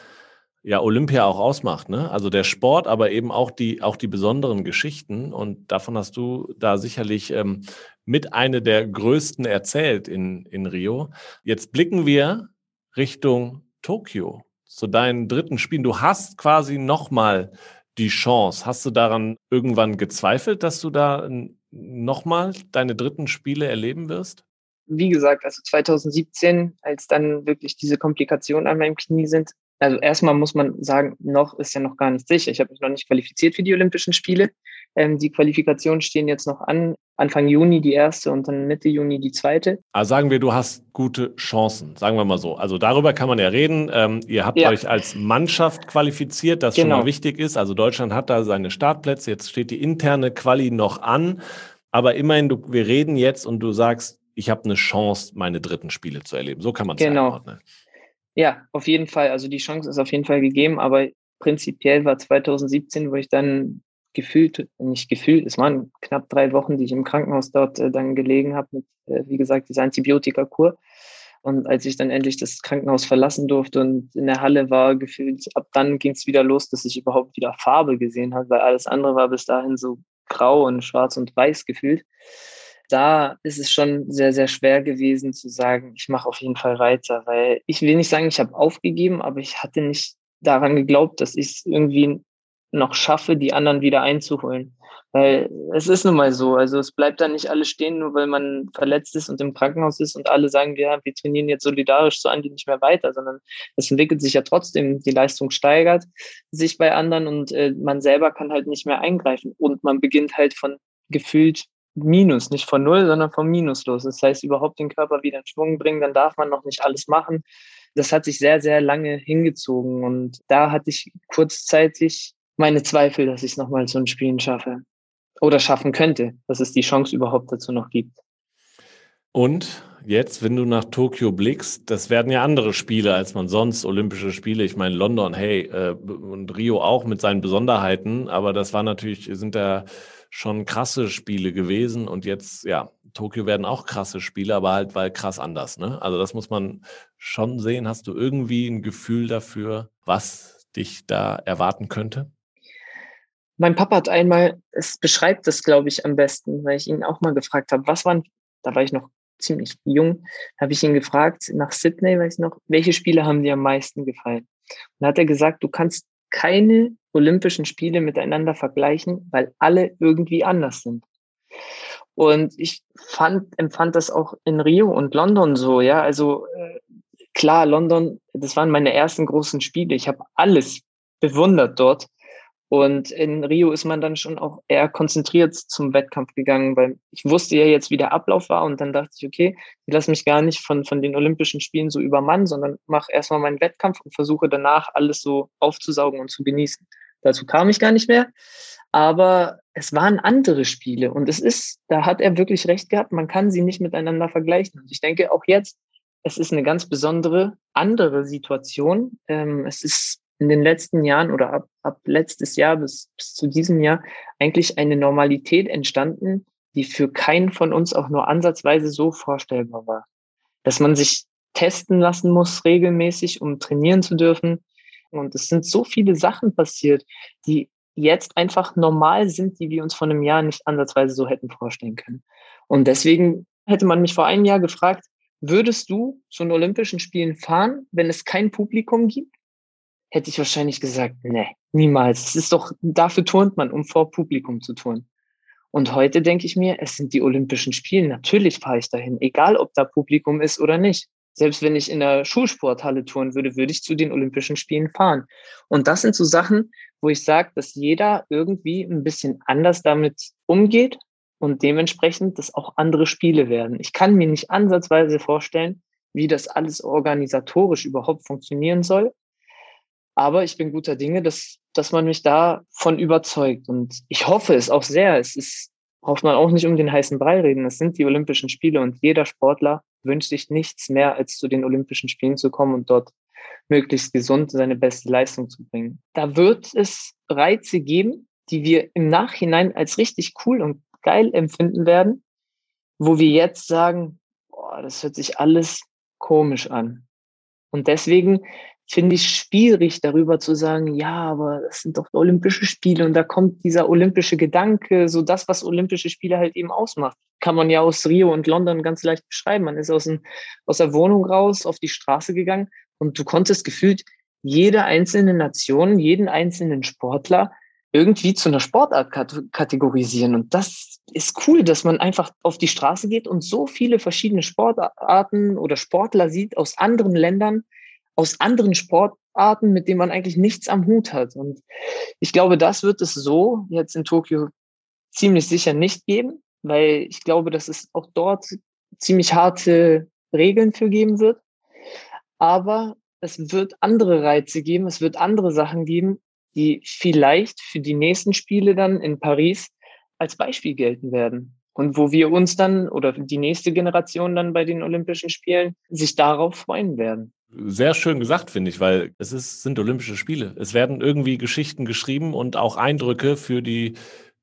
ja Olympia auch ausmacht, ne? Also der Sport, aber eben auch die, auch die besonderen Geschichten. Und davon hast du da sicherlich ähm, mit eine der größten erzählt in, in Rio. Jetzt blicken wir Richtung Tokio zu deinen dritten Spielen. Du hast quasi nochmal die Chance. Hast du daran irgendwann gezweifelt, dass du da nochmal deine dritten Spiele erleben wirst? Wie gesagt, also 2017, als dann wirklich diese Komplikationen an meinem Knie sind, also erstmal muss man sagen, noch ist ja noch gar nicht sicher. Ich habe mich noch nicht qualifiziert für die Olympischen Spiele. Ähm, die Qualifikationen stehen jetzt noch an. Anfang Juni die erste und dann Mitte Juni die zweite. Also sagen wir, du hast gute Chancen, sagen wir mal so. Also darüber kann man ja reden. Ähm, ihr habt ja. euch als Mannschaft qualifiziert, das genau. schon mal genau. wichtig ist. Also Deutschland hat da seine Startplätze. Jetzt steht die interne Quali noch an. Aber immerhin, du, wir reden jetzt und du sagst, ich habe eine Chance, meine dritten Spiele zu erleben. So kann man es genau. einordnen. Ja, auf jeden Fall. Also die Chance ist auf jeden Fall gegeben, aber prinzipiell war 2017, wo ich dann gefühlt, nicht gefühlt, es waren knapp drei Wochen, die ich im Krankenhaus dort äh, dann gelegen habe mit, äh, wie gesagt, dieser Antibiotikakur. Und als ich dann endlich das Krankenhaus verlassen durfte und in der Halle war, gefühlt, ab dann ging es wieder los, dass ich überhaupt wieder Farbe gesehen habe, weil alles andere war bis dahin so grau und schwarz und weiß gefühlt. Da ist es schon sehr, sehr schwer gewesen zu sagen, ich mache auf jeden Fall weiter, weil ich will nicht sagen, ich habe aufgegeben, aber ich hatte nicht daran geglaubt, dass ich es irgendwie noch schaffe, die anderen wieder einzuholen. Weil es ist nun mal so. Also es bleibt da nicht alles stehen, nur weil man verletzt ist und im Krankenhaus ist und alle sagen, wir, wir trainieren jetzt solidarisch so an die nicht mehr weiter, sondern es entwickelt sich ja trotzdem, die Leistung steigert sich bei anderen und äh, man selber kann halt nicht mehr eingreifen und man beginnt halt von gefühlt Minus, nicht von Null, sondern vom Minus los. Das heißt, überhaupt den Körper wieder in Schwung bringen, dann darf man noch nicht alles machen. Das hat sich sehr, sehr lange hingezogen und da hatte ich kurzzeitig meine Zweifel, dass ich es nochmal zu den Spielen schaffe oder schaffen könnte, dass es die Chance überhaupt dazu noch gibt. Und jetzt, wenn du nach Tokio blickst, das werden ja andere Spiele als man sonst Olympische Spiele. Ich meine London, hey äh, und Rio auch mit seinen Besonderheiten, aber das war natürlich sind da schon krasse Spiele gewesen und jetzt ja Tokio werden auch krasse Spiele, aber halt weil krass anders. Ne? Also das muss man schon sehen. Hast du irgendwie ein Gefühl dafür, was dich da erwarten könnte? Mein Papa hat einmal, es beschreibt das, glaube ich, am besten, weil ich ihn auch mal gefragt habe, was waren, da war ich noch ziemlich jung, habe ich ihn gefragt, nach Sydney, weiß ich noch, welche Spiele haben dir am meisten gefallen? Und hat er gesagt, du kannst keine Olympischen Spiele miteinander vergleichen, weil alle irgendwie anders sind. Und ich fand, empfand das auch in Rio und London so, ja. Also äh, klar, London, das waren meine ersten großen Spiele. Ich habe alles bewundert dort. Und in Rio ist man dann schon auch eher konzentriert zum Wettkampf gegangen, weil ich wusste ja jetzt, wie der Ablauf war. Und dann dachte ich, okay, ich lasse mich gar nicht von, von den Olympischen Spielen so übermannen, sondern mache erstmal meinen Wettkampf und versuche danach alles so aufzusaugen und zu genießen. Dazu kam ich gar nicht mehr. Aber es waren andere Spiele und es ist, da hat er wirklich recht gehabt, man kann sie nicht miteinander vergleichen. Und ich denke auch jetzt, es ist eine ganz besondere andere Situation. Ähm, es ist in den letzten Jahren oder ab, ab letztes Jahr bis, bis zu diesem Jahr eigentlich eine Normalität entstanden, die für keinen von uns auch nur ansatzweise so vorstellbar war. Dass man sich testen lassen muss regelmäßig, um trainieren zu dürfen. Und es sind so viele Sachen passiert, die jetzt einfach normal sind, die wir uns vor einem Jahr nicht ansatzweise so hätten vorstellen können. Und deswegen hätte man mich vor einem Jahr gefragt, würdest du zu den Olympischen Spielen fahren, wenn es kein Publikum gibt? hätte ich wahrscheinlich gesagt, nee, niemals. Es ist doch, dafür turnt man, um vor Publikum zu turnen. Und heute denke ich mir, es sind die Olympischen Spiele. Natürlich fahre ich dahin, egal ob da Publikum ist oder nicht. Selbst wenn ich in der Schulsporthalle touren würde, würde ich zu den Olympischen Spielen fahren. Und das sind so Sachen, wo ich sage, dass jeder irgendwie ein bisschen anders damit umgeht und dementsprechend, dass auch andere Spiele werden. Ich kann mir nicht ansatzweise vorstellen, wie das alles organisatorisch überhaupt funktionieren soll. Aber ich bin guter Dinge, dass, dass man mich davon überzeugt. Und ich hoffe es auch sehr. Es ist, braucht man auch nicht um den heißen Brei reden. Es sind die Olympischen Spiele und jeder Sportler wünscht sich nichts mehr, als zu den Olympischen Spielen zu kommen und dort möglichst gesund seine beste Leistung zu bringen. Da wird es Reize geben, die wir im Nachhinein als richtig cool und geil empfinden werden, wo wir jetzt sagen, boah, das hört sich alles komisch an. Und deswegen finde ich schwierig, darüber zu sagen, ja, aber das sind doch Olympische Spiele und da kommt dieser olympische Gedanke, so das, was Olympische Spiele halt eben ausmacht. Kann man ja aus Rio und London ganz leicht beschreiben. Man ist aus, ein, aus der Wohnung raus, auf die Straße gegangen und du konntest gefühlt jede einzelne Nation, jeden einzelnen Sportler irgendwie zu einer Sportart kategorisieren. Und das ist cool, dass man einfach auf die Straße geht und so viele verschiedene Sportarten oder Sportler sieht aus anderen Ländern, aus anderen Sportarten, mit denen man eigentlich nichts am Hut hat. Und ich glaube, das wird es so jetzt in Tokio ziemlich sicher nicht geben, weil ich glaube, dass es auch dort ziemlich harte Regeln für geben wird. Aber es wird andere Reize geben, es wird andere Sachen geben, die vielleicht für die nächsten Spiele dann in Paris als Beispiel gelten werden. Und wo wir uns dann oder die nächste Generation dann bei den Olympischen Spielen sich darauf freuen werden sehr schön gesagt, finde ich, weil es ist, sind Olympische Spiele. Es werden irgendwie Geschichten geschrieben und auch Eindrücke für die,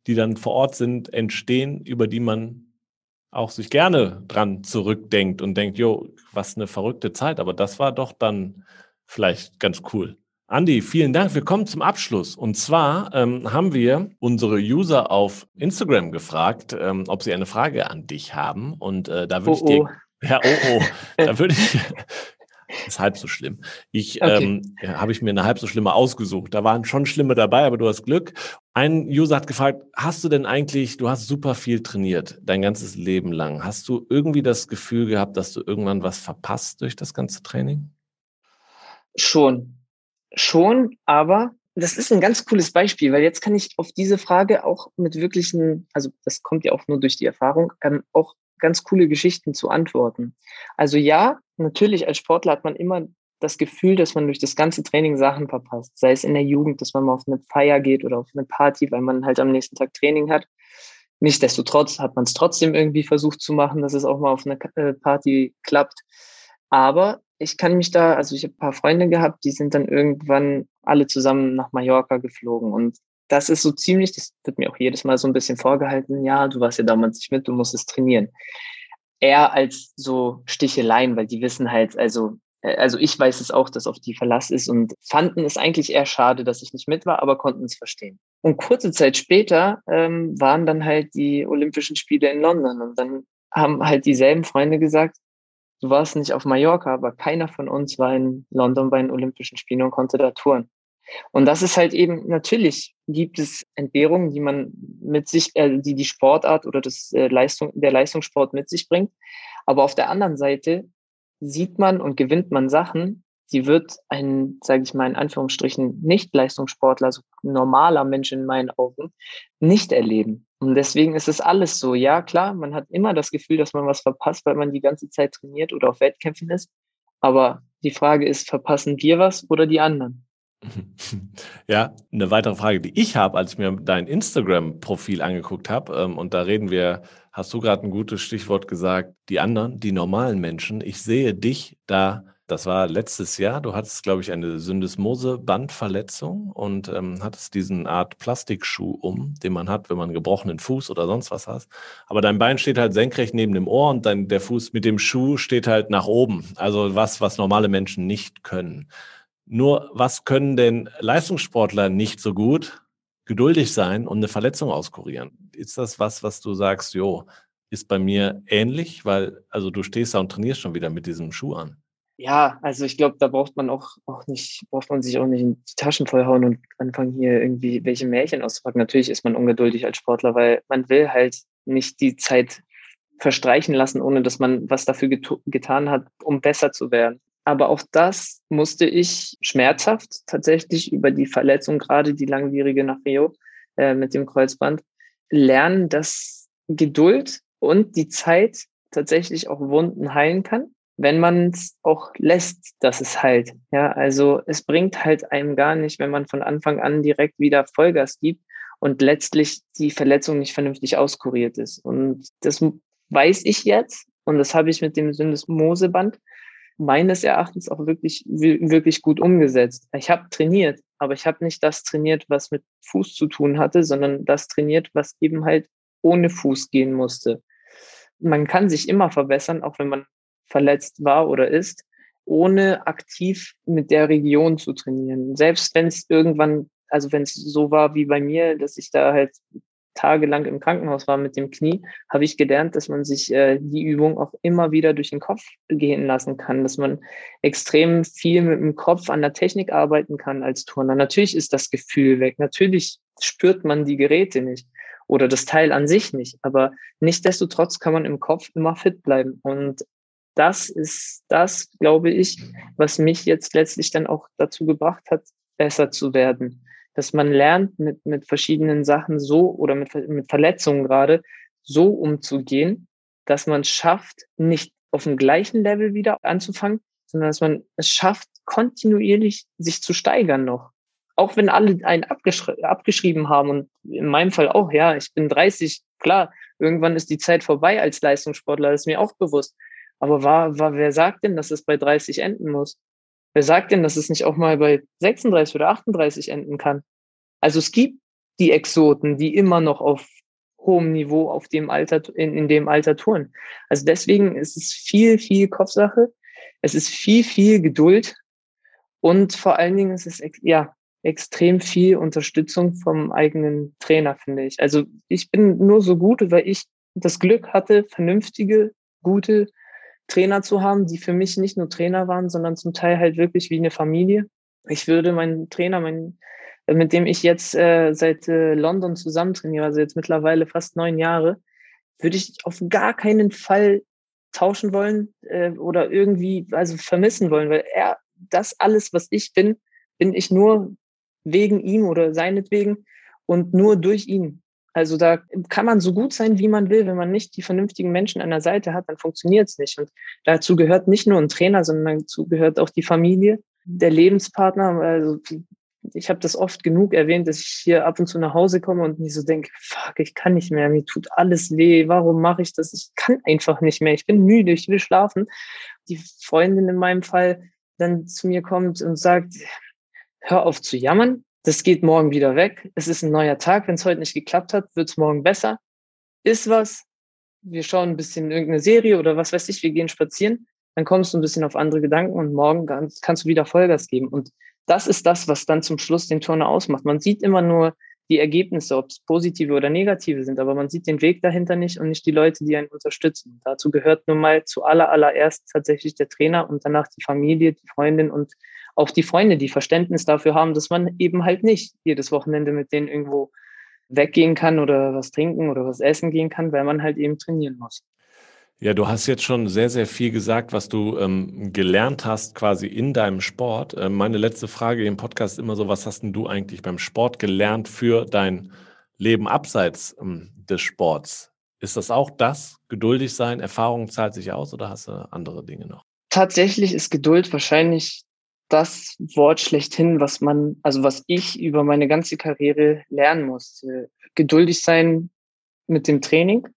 die dann vor Ort sind, entstehen, über die man auch sich gerne dran zurückdenkt und denkt, jo, was eine verrückte Zeit, aber das war doch dann vielleicht ganz cool. Andi, vielen Dank. Wir kommen zum Abschluss. Und zwar ähm, haben wir unsere User auf Instagram gefragt, ähm, ob sie eine Frage an dich haben. Und äh, da würde oh, ich dir, oh. ja, oh, oh, da würde ich, ist halb so schlimm. Ich okay. ähm, ja, habe ich mir eine halb so schlimme ausgesucht. Da waren schon schlimme dabei, aber du hast Glück. Ein User hat gefragt, hast du denn eigentlich, du hast super viel trainiert, dein ganzes Leben lang. Hast du irgendwie das Gefühl gehabt, dass du irgendwann was verpasst durch das ganze Training? Schon. Schon, aber das ist ein ganz cooles Beispiel, weil jetzt kann ich auf diese Frage auch mit wirklichen, also das kommt ja auch nur durch die Erfahrung, ähm, auch ganz coole Geschichten zu antworten. Also ja, natürlich als Sportler hat man immer das Gefühl, dass man durch das ganze Training Sachen verpasst. Sei es in der Jugend, dass man mal auf eine Feier geht oder auf eine Party, weil man halt am nächsten Tag Training hat. Nichtsdestotrotz hat man es trotzdem irgendwie versucht zu machen, dass es auch mal auf einer äh, Party klappt. Aber ich kann mich da, also ich habe ein paar Freunde gehabt, die sind dann irgendwann alle zusammen nach Mallorca geflogen. Und das ist so ziemlich, das wird mir auch jedes Mal so ein bisschen vorgehalten, ja, du warst ja damals nicht mit, du musstest trainieren. Eher als so Sticheleien, weil die wissen halt, also, äh, also ich weiß es auch, dass auf die Verlass ist und fanden es eigentlich eher schade, dass ich nicht mit war, aber konnten es verstehen. Und kurze Zeit später ähm, waren dann halt die Olympischen Spiele in London und dann haben halt dieselben Freunde gesagt, du warst nicht auf Mallorca, aber keiner von uns war in London bei den Olympischen Spielen und konnte da touren. Und das ist halt eben, natürlich gibt es Entbehrungen, die man mit sich, äh, die die Sportart oder das äh, Leistung, der Leistungssport mit sich bringt. Aber auf der anderen Seite sieht man und gewinnt man Sachen, die wird ein, sage ich mal in Anführungsstrichen, Nicht-Leistungssportler, also normaler Mensch in meinen Augen, nicht erleben. Und deswegen ist es alles so. Ja, klar, man hat immer das Gefühl, dass man was verpasst, weil man die ganze Zeit trainiert oder auf Wettkämpfen ist. Aber die Frage ist, verpassen wir was oder die anderen? Ja, eine weitere Frage, die ich habe, als ich mir dein Instagram-Profil angeguckt habe, ähm, und da reden wir, hast du gerade ein gutes Stichwort gesagt, die anderen, die normalen Menschen. Ich sehe dich da, das war letztes Jahr, du hattest, glaube ich, eine Syndesmose-Bandverletzung und ähm, hattest diesen Art Plastikschuh um, den man hat, wenn man einen gebrochenen Fuß oder sonst was hat. Aber dein Bein steht halt senkrecht neben dem Ohr und dein, der Fuß mit dem Schuh steht halt nach oben. Also was, was normale Menschen nicht können. Nur was können denn Leistungssportler nicht so gut? Geduldig sein und eine Verletzung auskurieren. Ist das was, was du sagst, jo, ist bei mir ähnlich, weil also du stehst da und trainierst schon wieder mit diesem Schuh an. Ja, also ich glaube, da braucht man auch, auch nicht, braucht man sich auch nicht in die Taschen vollhauen und anfangen hier irgendwie welche Märchen auszupacken. Natürlich ist man ungeduldig als Sportler, weil man will halt nicht die Zeit verstreichen lassen, ohne dass man was dafür get getan hat, um besser zu werden. Aber auch das musste ich schmerzhaft tatsächlich über die Verletzung, gerade die langwierige nach Rio äh, mit dem Kreuzband, lernen, dass Geduld und die Zeit tatsächlich auch Wunden heilen kann. wenn man es auch lässt, dass es halt. Ja, also es bringt halt einem gar nicht, wenn man von Anfang an direkt wieder Vollgas gibt und letztlich die Verletzung nicht vernünftig auskuriert ist. Und das weiß ich jetzt und das habe ich mit dem Syndesmoseband meines Erachtens auch wirklich, wirklich gut umgesetzt. Ich habe trainiert, aber ich habe nicht das trainiert, was mit Fuß zu tun hatte, sondern das trainiert, was eben halt ohne Fuß gehen musste. Man kann sich immer verbessern, auch wenn man verletzt war oder ist, ohne aktiv mit der Region zu trainieren. Selbst wenn es irgendwann, also wenn es so war wie bei mir, dass ich da halt tagelang im Krankenhaus war mit dem Knie, habe ich gelernt, dass man sich äh, die Übung auch immer wieder durch den Kopf gehen lassen kann, dass man extrem viel mit dem Kopf an der Technik arbeiten kann als Turner. Natürlich ist das Gefühl weg, natürlich spürt man die Geräte nicht oder das Teil an sich nicht, aber nichtsdestotrotz kann man im Kopf immer fit bleiben. Und das ist das, glaube ich, was mich jetzt letztlich dann auch dazu gebracht hat, besser zu werden dass man lernt, mit, mit verschiedenen Sachen so oder mit, mit Verletzungen gerade so umzugehen, dass man schafft, nicht auf dem gleichen Level wieder anzufangen, sondern dass man es schafft, kontinuierlich sich zu steigern noch. Auch wenn alle einen abgeschri abgeschrieben haben und in meinem Fall auch, ja, ich bin 30, klar, irgendwann ist die Zeit vorbei als Leistungssportler, das ist mir auch bewusst. Aber war, war, wer sagt denn, dass es bei 30 enden muss? Wer sagt denn, dass es nicht auch mal bei 36 oder 38 enden kann? Also es gibt die Exoten, die immer noch auf hohem Niveau auf dem Alter, in, in dem Alter touren. Also deswegen ist es viel, viel Kopfsache. Es ist viel, viel Geduld. Und vor allen Dingen ist es, ja, extrem viel Unterstützung vom eigenen Trainer, finde ich. Also ich bin nur so gut, weil ich das Glück hatte, vernünftige, gute Trainer zu haben, die für mich nicht nur Trainer waren, sondern zum Teil halt wirklich wie eine Familie. Ich würde meinen Trainer, meinen, mit dem ich jetzt äh, seit äh, London zusammen trainiere, also jetzt mittlerweile fast neun Jahre, würde ich auf gar keinen Fall tauschen wollen äh, oder irgendwie also vermissen wollen, weil er das alles, was ich bin, bin ich nur wegen ihm oder seinetwegen und nur durch ihn. Also da kann man so gut sein, wie man will. Wenn man nicht die vernünftigen Menschen an der Seite hat, dann funktioniert es nicht. Und dazu gehört nicht nur ein Trainer, sondern dazu gehört auch die Familie, der Lebenspartner. Also ich habe das oft genug erwähnt, dass ich hier ab und zu nach Hause komme und mir so denke, fuck, ich kann nicht mehr, mir tut alles weh, warum mache ich das? Ich kann einfach nicht mehr, ich bin müde, ich will schlafen. Die Freundin in meinem Fall dann zu mir kommt und sagt, hör auf zu jammern, das geht morgen wieder weg. Es ist ein neuer Tag. Wenn es heute nicht geklappt hat, wird es morgen besser. Ist was. Wir schauen ein bisschen irgendeine Serie oder was weiß ich, wir gehen spazieren. Dann kommst du ein bisschen auf andere Gedanken und morgen kannst du wieder Vollgas geben. Und das ist das, was dann zum Schluss den Turner ausmacht. Man sieht immer nur die Ergebnisse, ob es positive oder negative sind, aber man sieht den Weg dahinter nicht und nicht die Leute, die einen unterstützen. Dazu gehört nun mal zu aller, tatsächlich der Trainer und danach die Familie, die Freundin und auch die Freunde, die Verständnis dafür haben, dass man eben halt nicht jedes Wochenende mit denen irgendwo weggehen kann oder was trinken oder was essen gehen kann, weil man halt eben trainieren muss. Ja, du hast jetzt schon sehr, sehr viel gesagt, was du ähm, gelernt hast quasi in deinem Sport. Ähm, meine letzte Frage im Podcast ist immer so, was hast denn du eigentlich beim Sport gelernt für dein Leben abseits ähm, des Sports? Ist das auch das? Geduldig sein, Erfahrung zahlt sich aus oder hast du andere Dinge noch? Tatsächlich ist Geduld wahrscheinlich das Wort schlechthin, was man, also was ich über meine ganze Karriere lernen musste. Geduldig sein mit dem Training,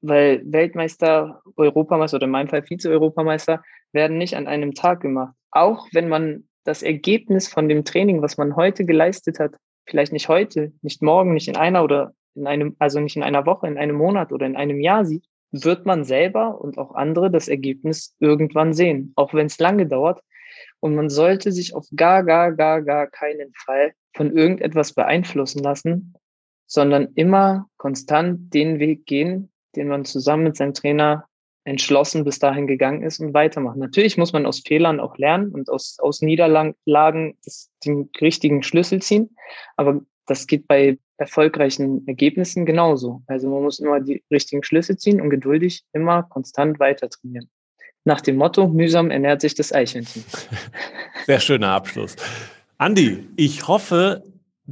weil Weltmeister, Europameister oder in meinem Fall Vize-Europameister werden nicht an einem Tag gemacht. Auch wenn man das Ergebnis von dem Training, was man heute geleistet hat, vielleicht nicht heute, nicht morgen, nicht in einer oder in einem, also nicht in einer Woche, in einem Monat oder in einem Jahr sieht, wird man selber und auch andere das Ergebnis irgendwann sehen. Auch wenn es lange dauert, und man sollte sich auf gar, gar, gar, gar keinen Fall von irgendetwas beeinflussen lassen, sondern immer konstant den Weg gehen, den man zusammen mit seinem Trainer entschlossen bis dahin gegangen ist und weitermachen. Natürlich muss man aus Fehlern auch lernen und aus, aus Niederlagen den richtigen Schlüssel ziehen, aber das geht bei erfolgreichen Ergebnissen genauso. Also man muss immer die richtigen Schlüsse ziehen und geduldig immer konstant weiter trainieren nach dem Motto, mühsam ernährt sich das Eichhörnchen. Sehr schöner Abschluss. Andi, ich hoffe,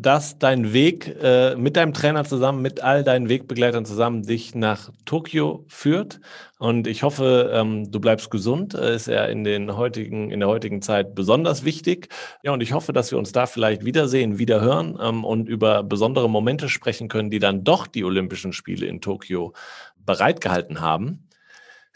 dass dein Weg äh, mit deinem Trainer zusammen, mit all deinen Wegbegleitern zusammen dich nach Tokio führt. Und ich hoffe, ähm, du bleibst gesund. Äh, ist ja in, den heutigen, in der heutigen Zeit besonders wichtig. Ja, und ich hoffe, dass wir uns da vielleicht wiedersehen, wieder hören ähm, und über besondere Momente sprechen können, die dann doch die Olympischen Spiele in Tokio bereitgehalten haben.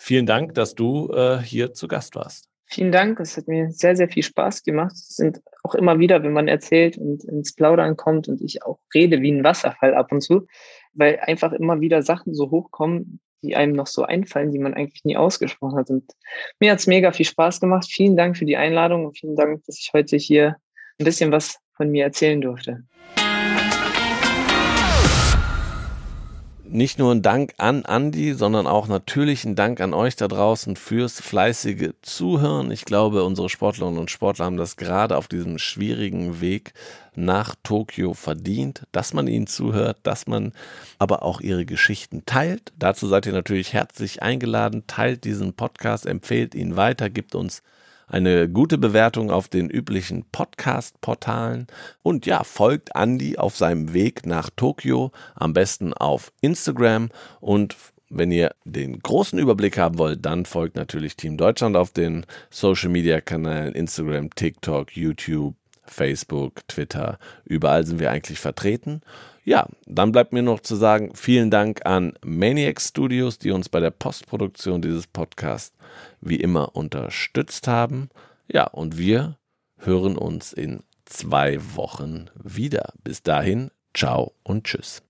Vielen Dank, dass du äh, hier zu Gast warst. Vielen Dank. Es hat mir sehr, sehr viel Spaß gemacht. Es sind auch immer wieder, wenn man erzählt und ins Plaudern kommt und ich auch rede wie ein Wasserfall ab und zu, weil einfach immer wieder Sachen so hochkommen, die einem noch so einfallen, die man eigentlich nie ausgesprochen hat. Und mir hat es mega viel Spaß gemacht. Vielen Dank für die Einladung und vielen Dank, dass ich heute hier ein bisschen was von mir erzählen durfte. Nicht nur ein Dank an Andy, sondern auch natürlich ein Dank an euch da draußen fürs fleißige Zuhören. Ich glaube, unsere Sportlerinnen und Sportler haben das gerade auf diesem schwierigen Weg nach Tokio verdient, dass man ihnen zuhört, dass man aber auch ihre Geschichten teilt. Dazu seid ihr natürlich herzlich eingeladen. Teilt diesen Podcast, empfehlt ihn weiter, gibt uns eine gute Bewertung auf den üblichen Podcast-Portalen. Und ja, folgt Andy auf seinem Weg nach Tokio, am besten auf Instagram. Und wenn ihr den großen Überblick haben wollt, dann folgt natürlich Team Deutschland auf den Social Media Kanälen Instagram, TikTok, YouTube, Facebook, Twitter. Überall sind wir eigentlich vertreten. Ja, dann bleibt mir noch zu sagen, vielen Dank an Maniac Studios, die uns bei der Postproduktion dieses Podcasts wie immer unterstützt haben. Ja, und wir hören uns in zwei Wochen wieder. Bis dahin, ciao und tschüss.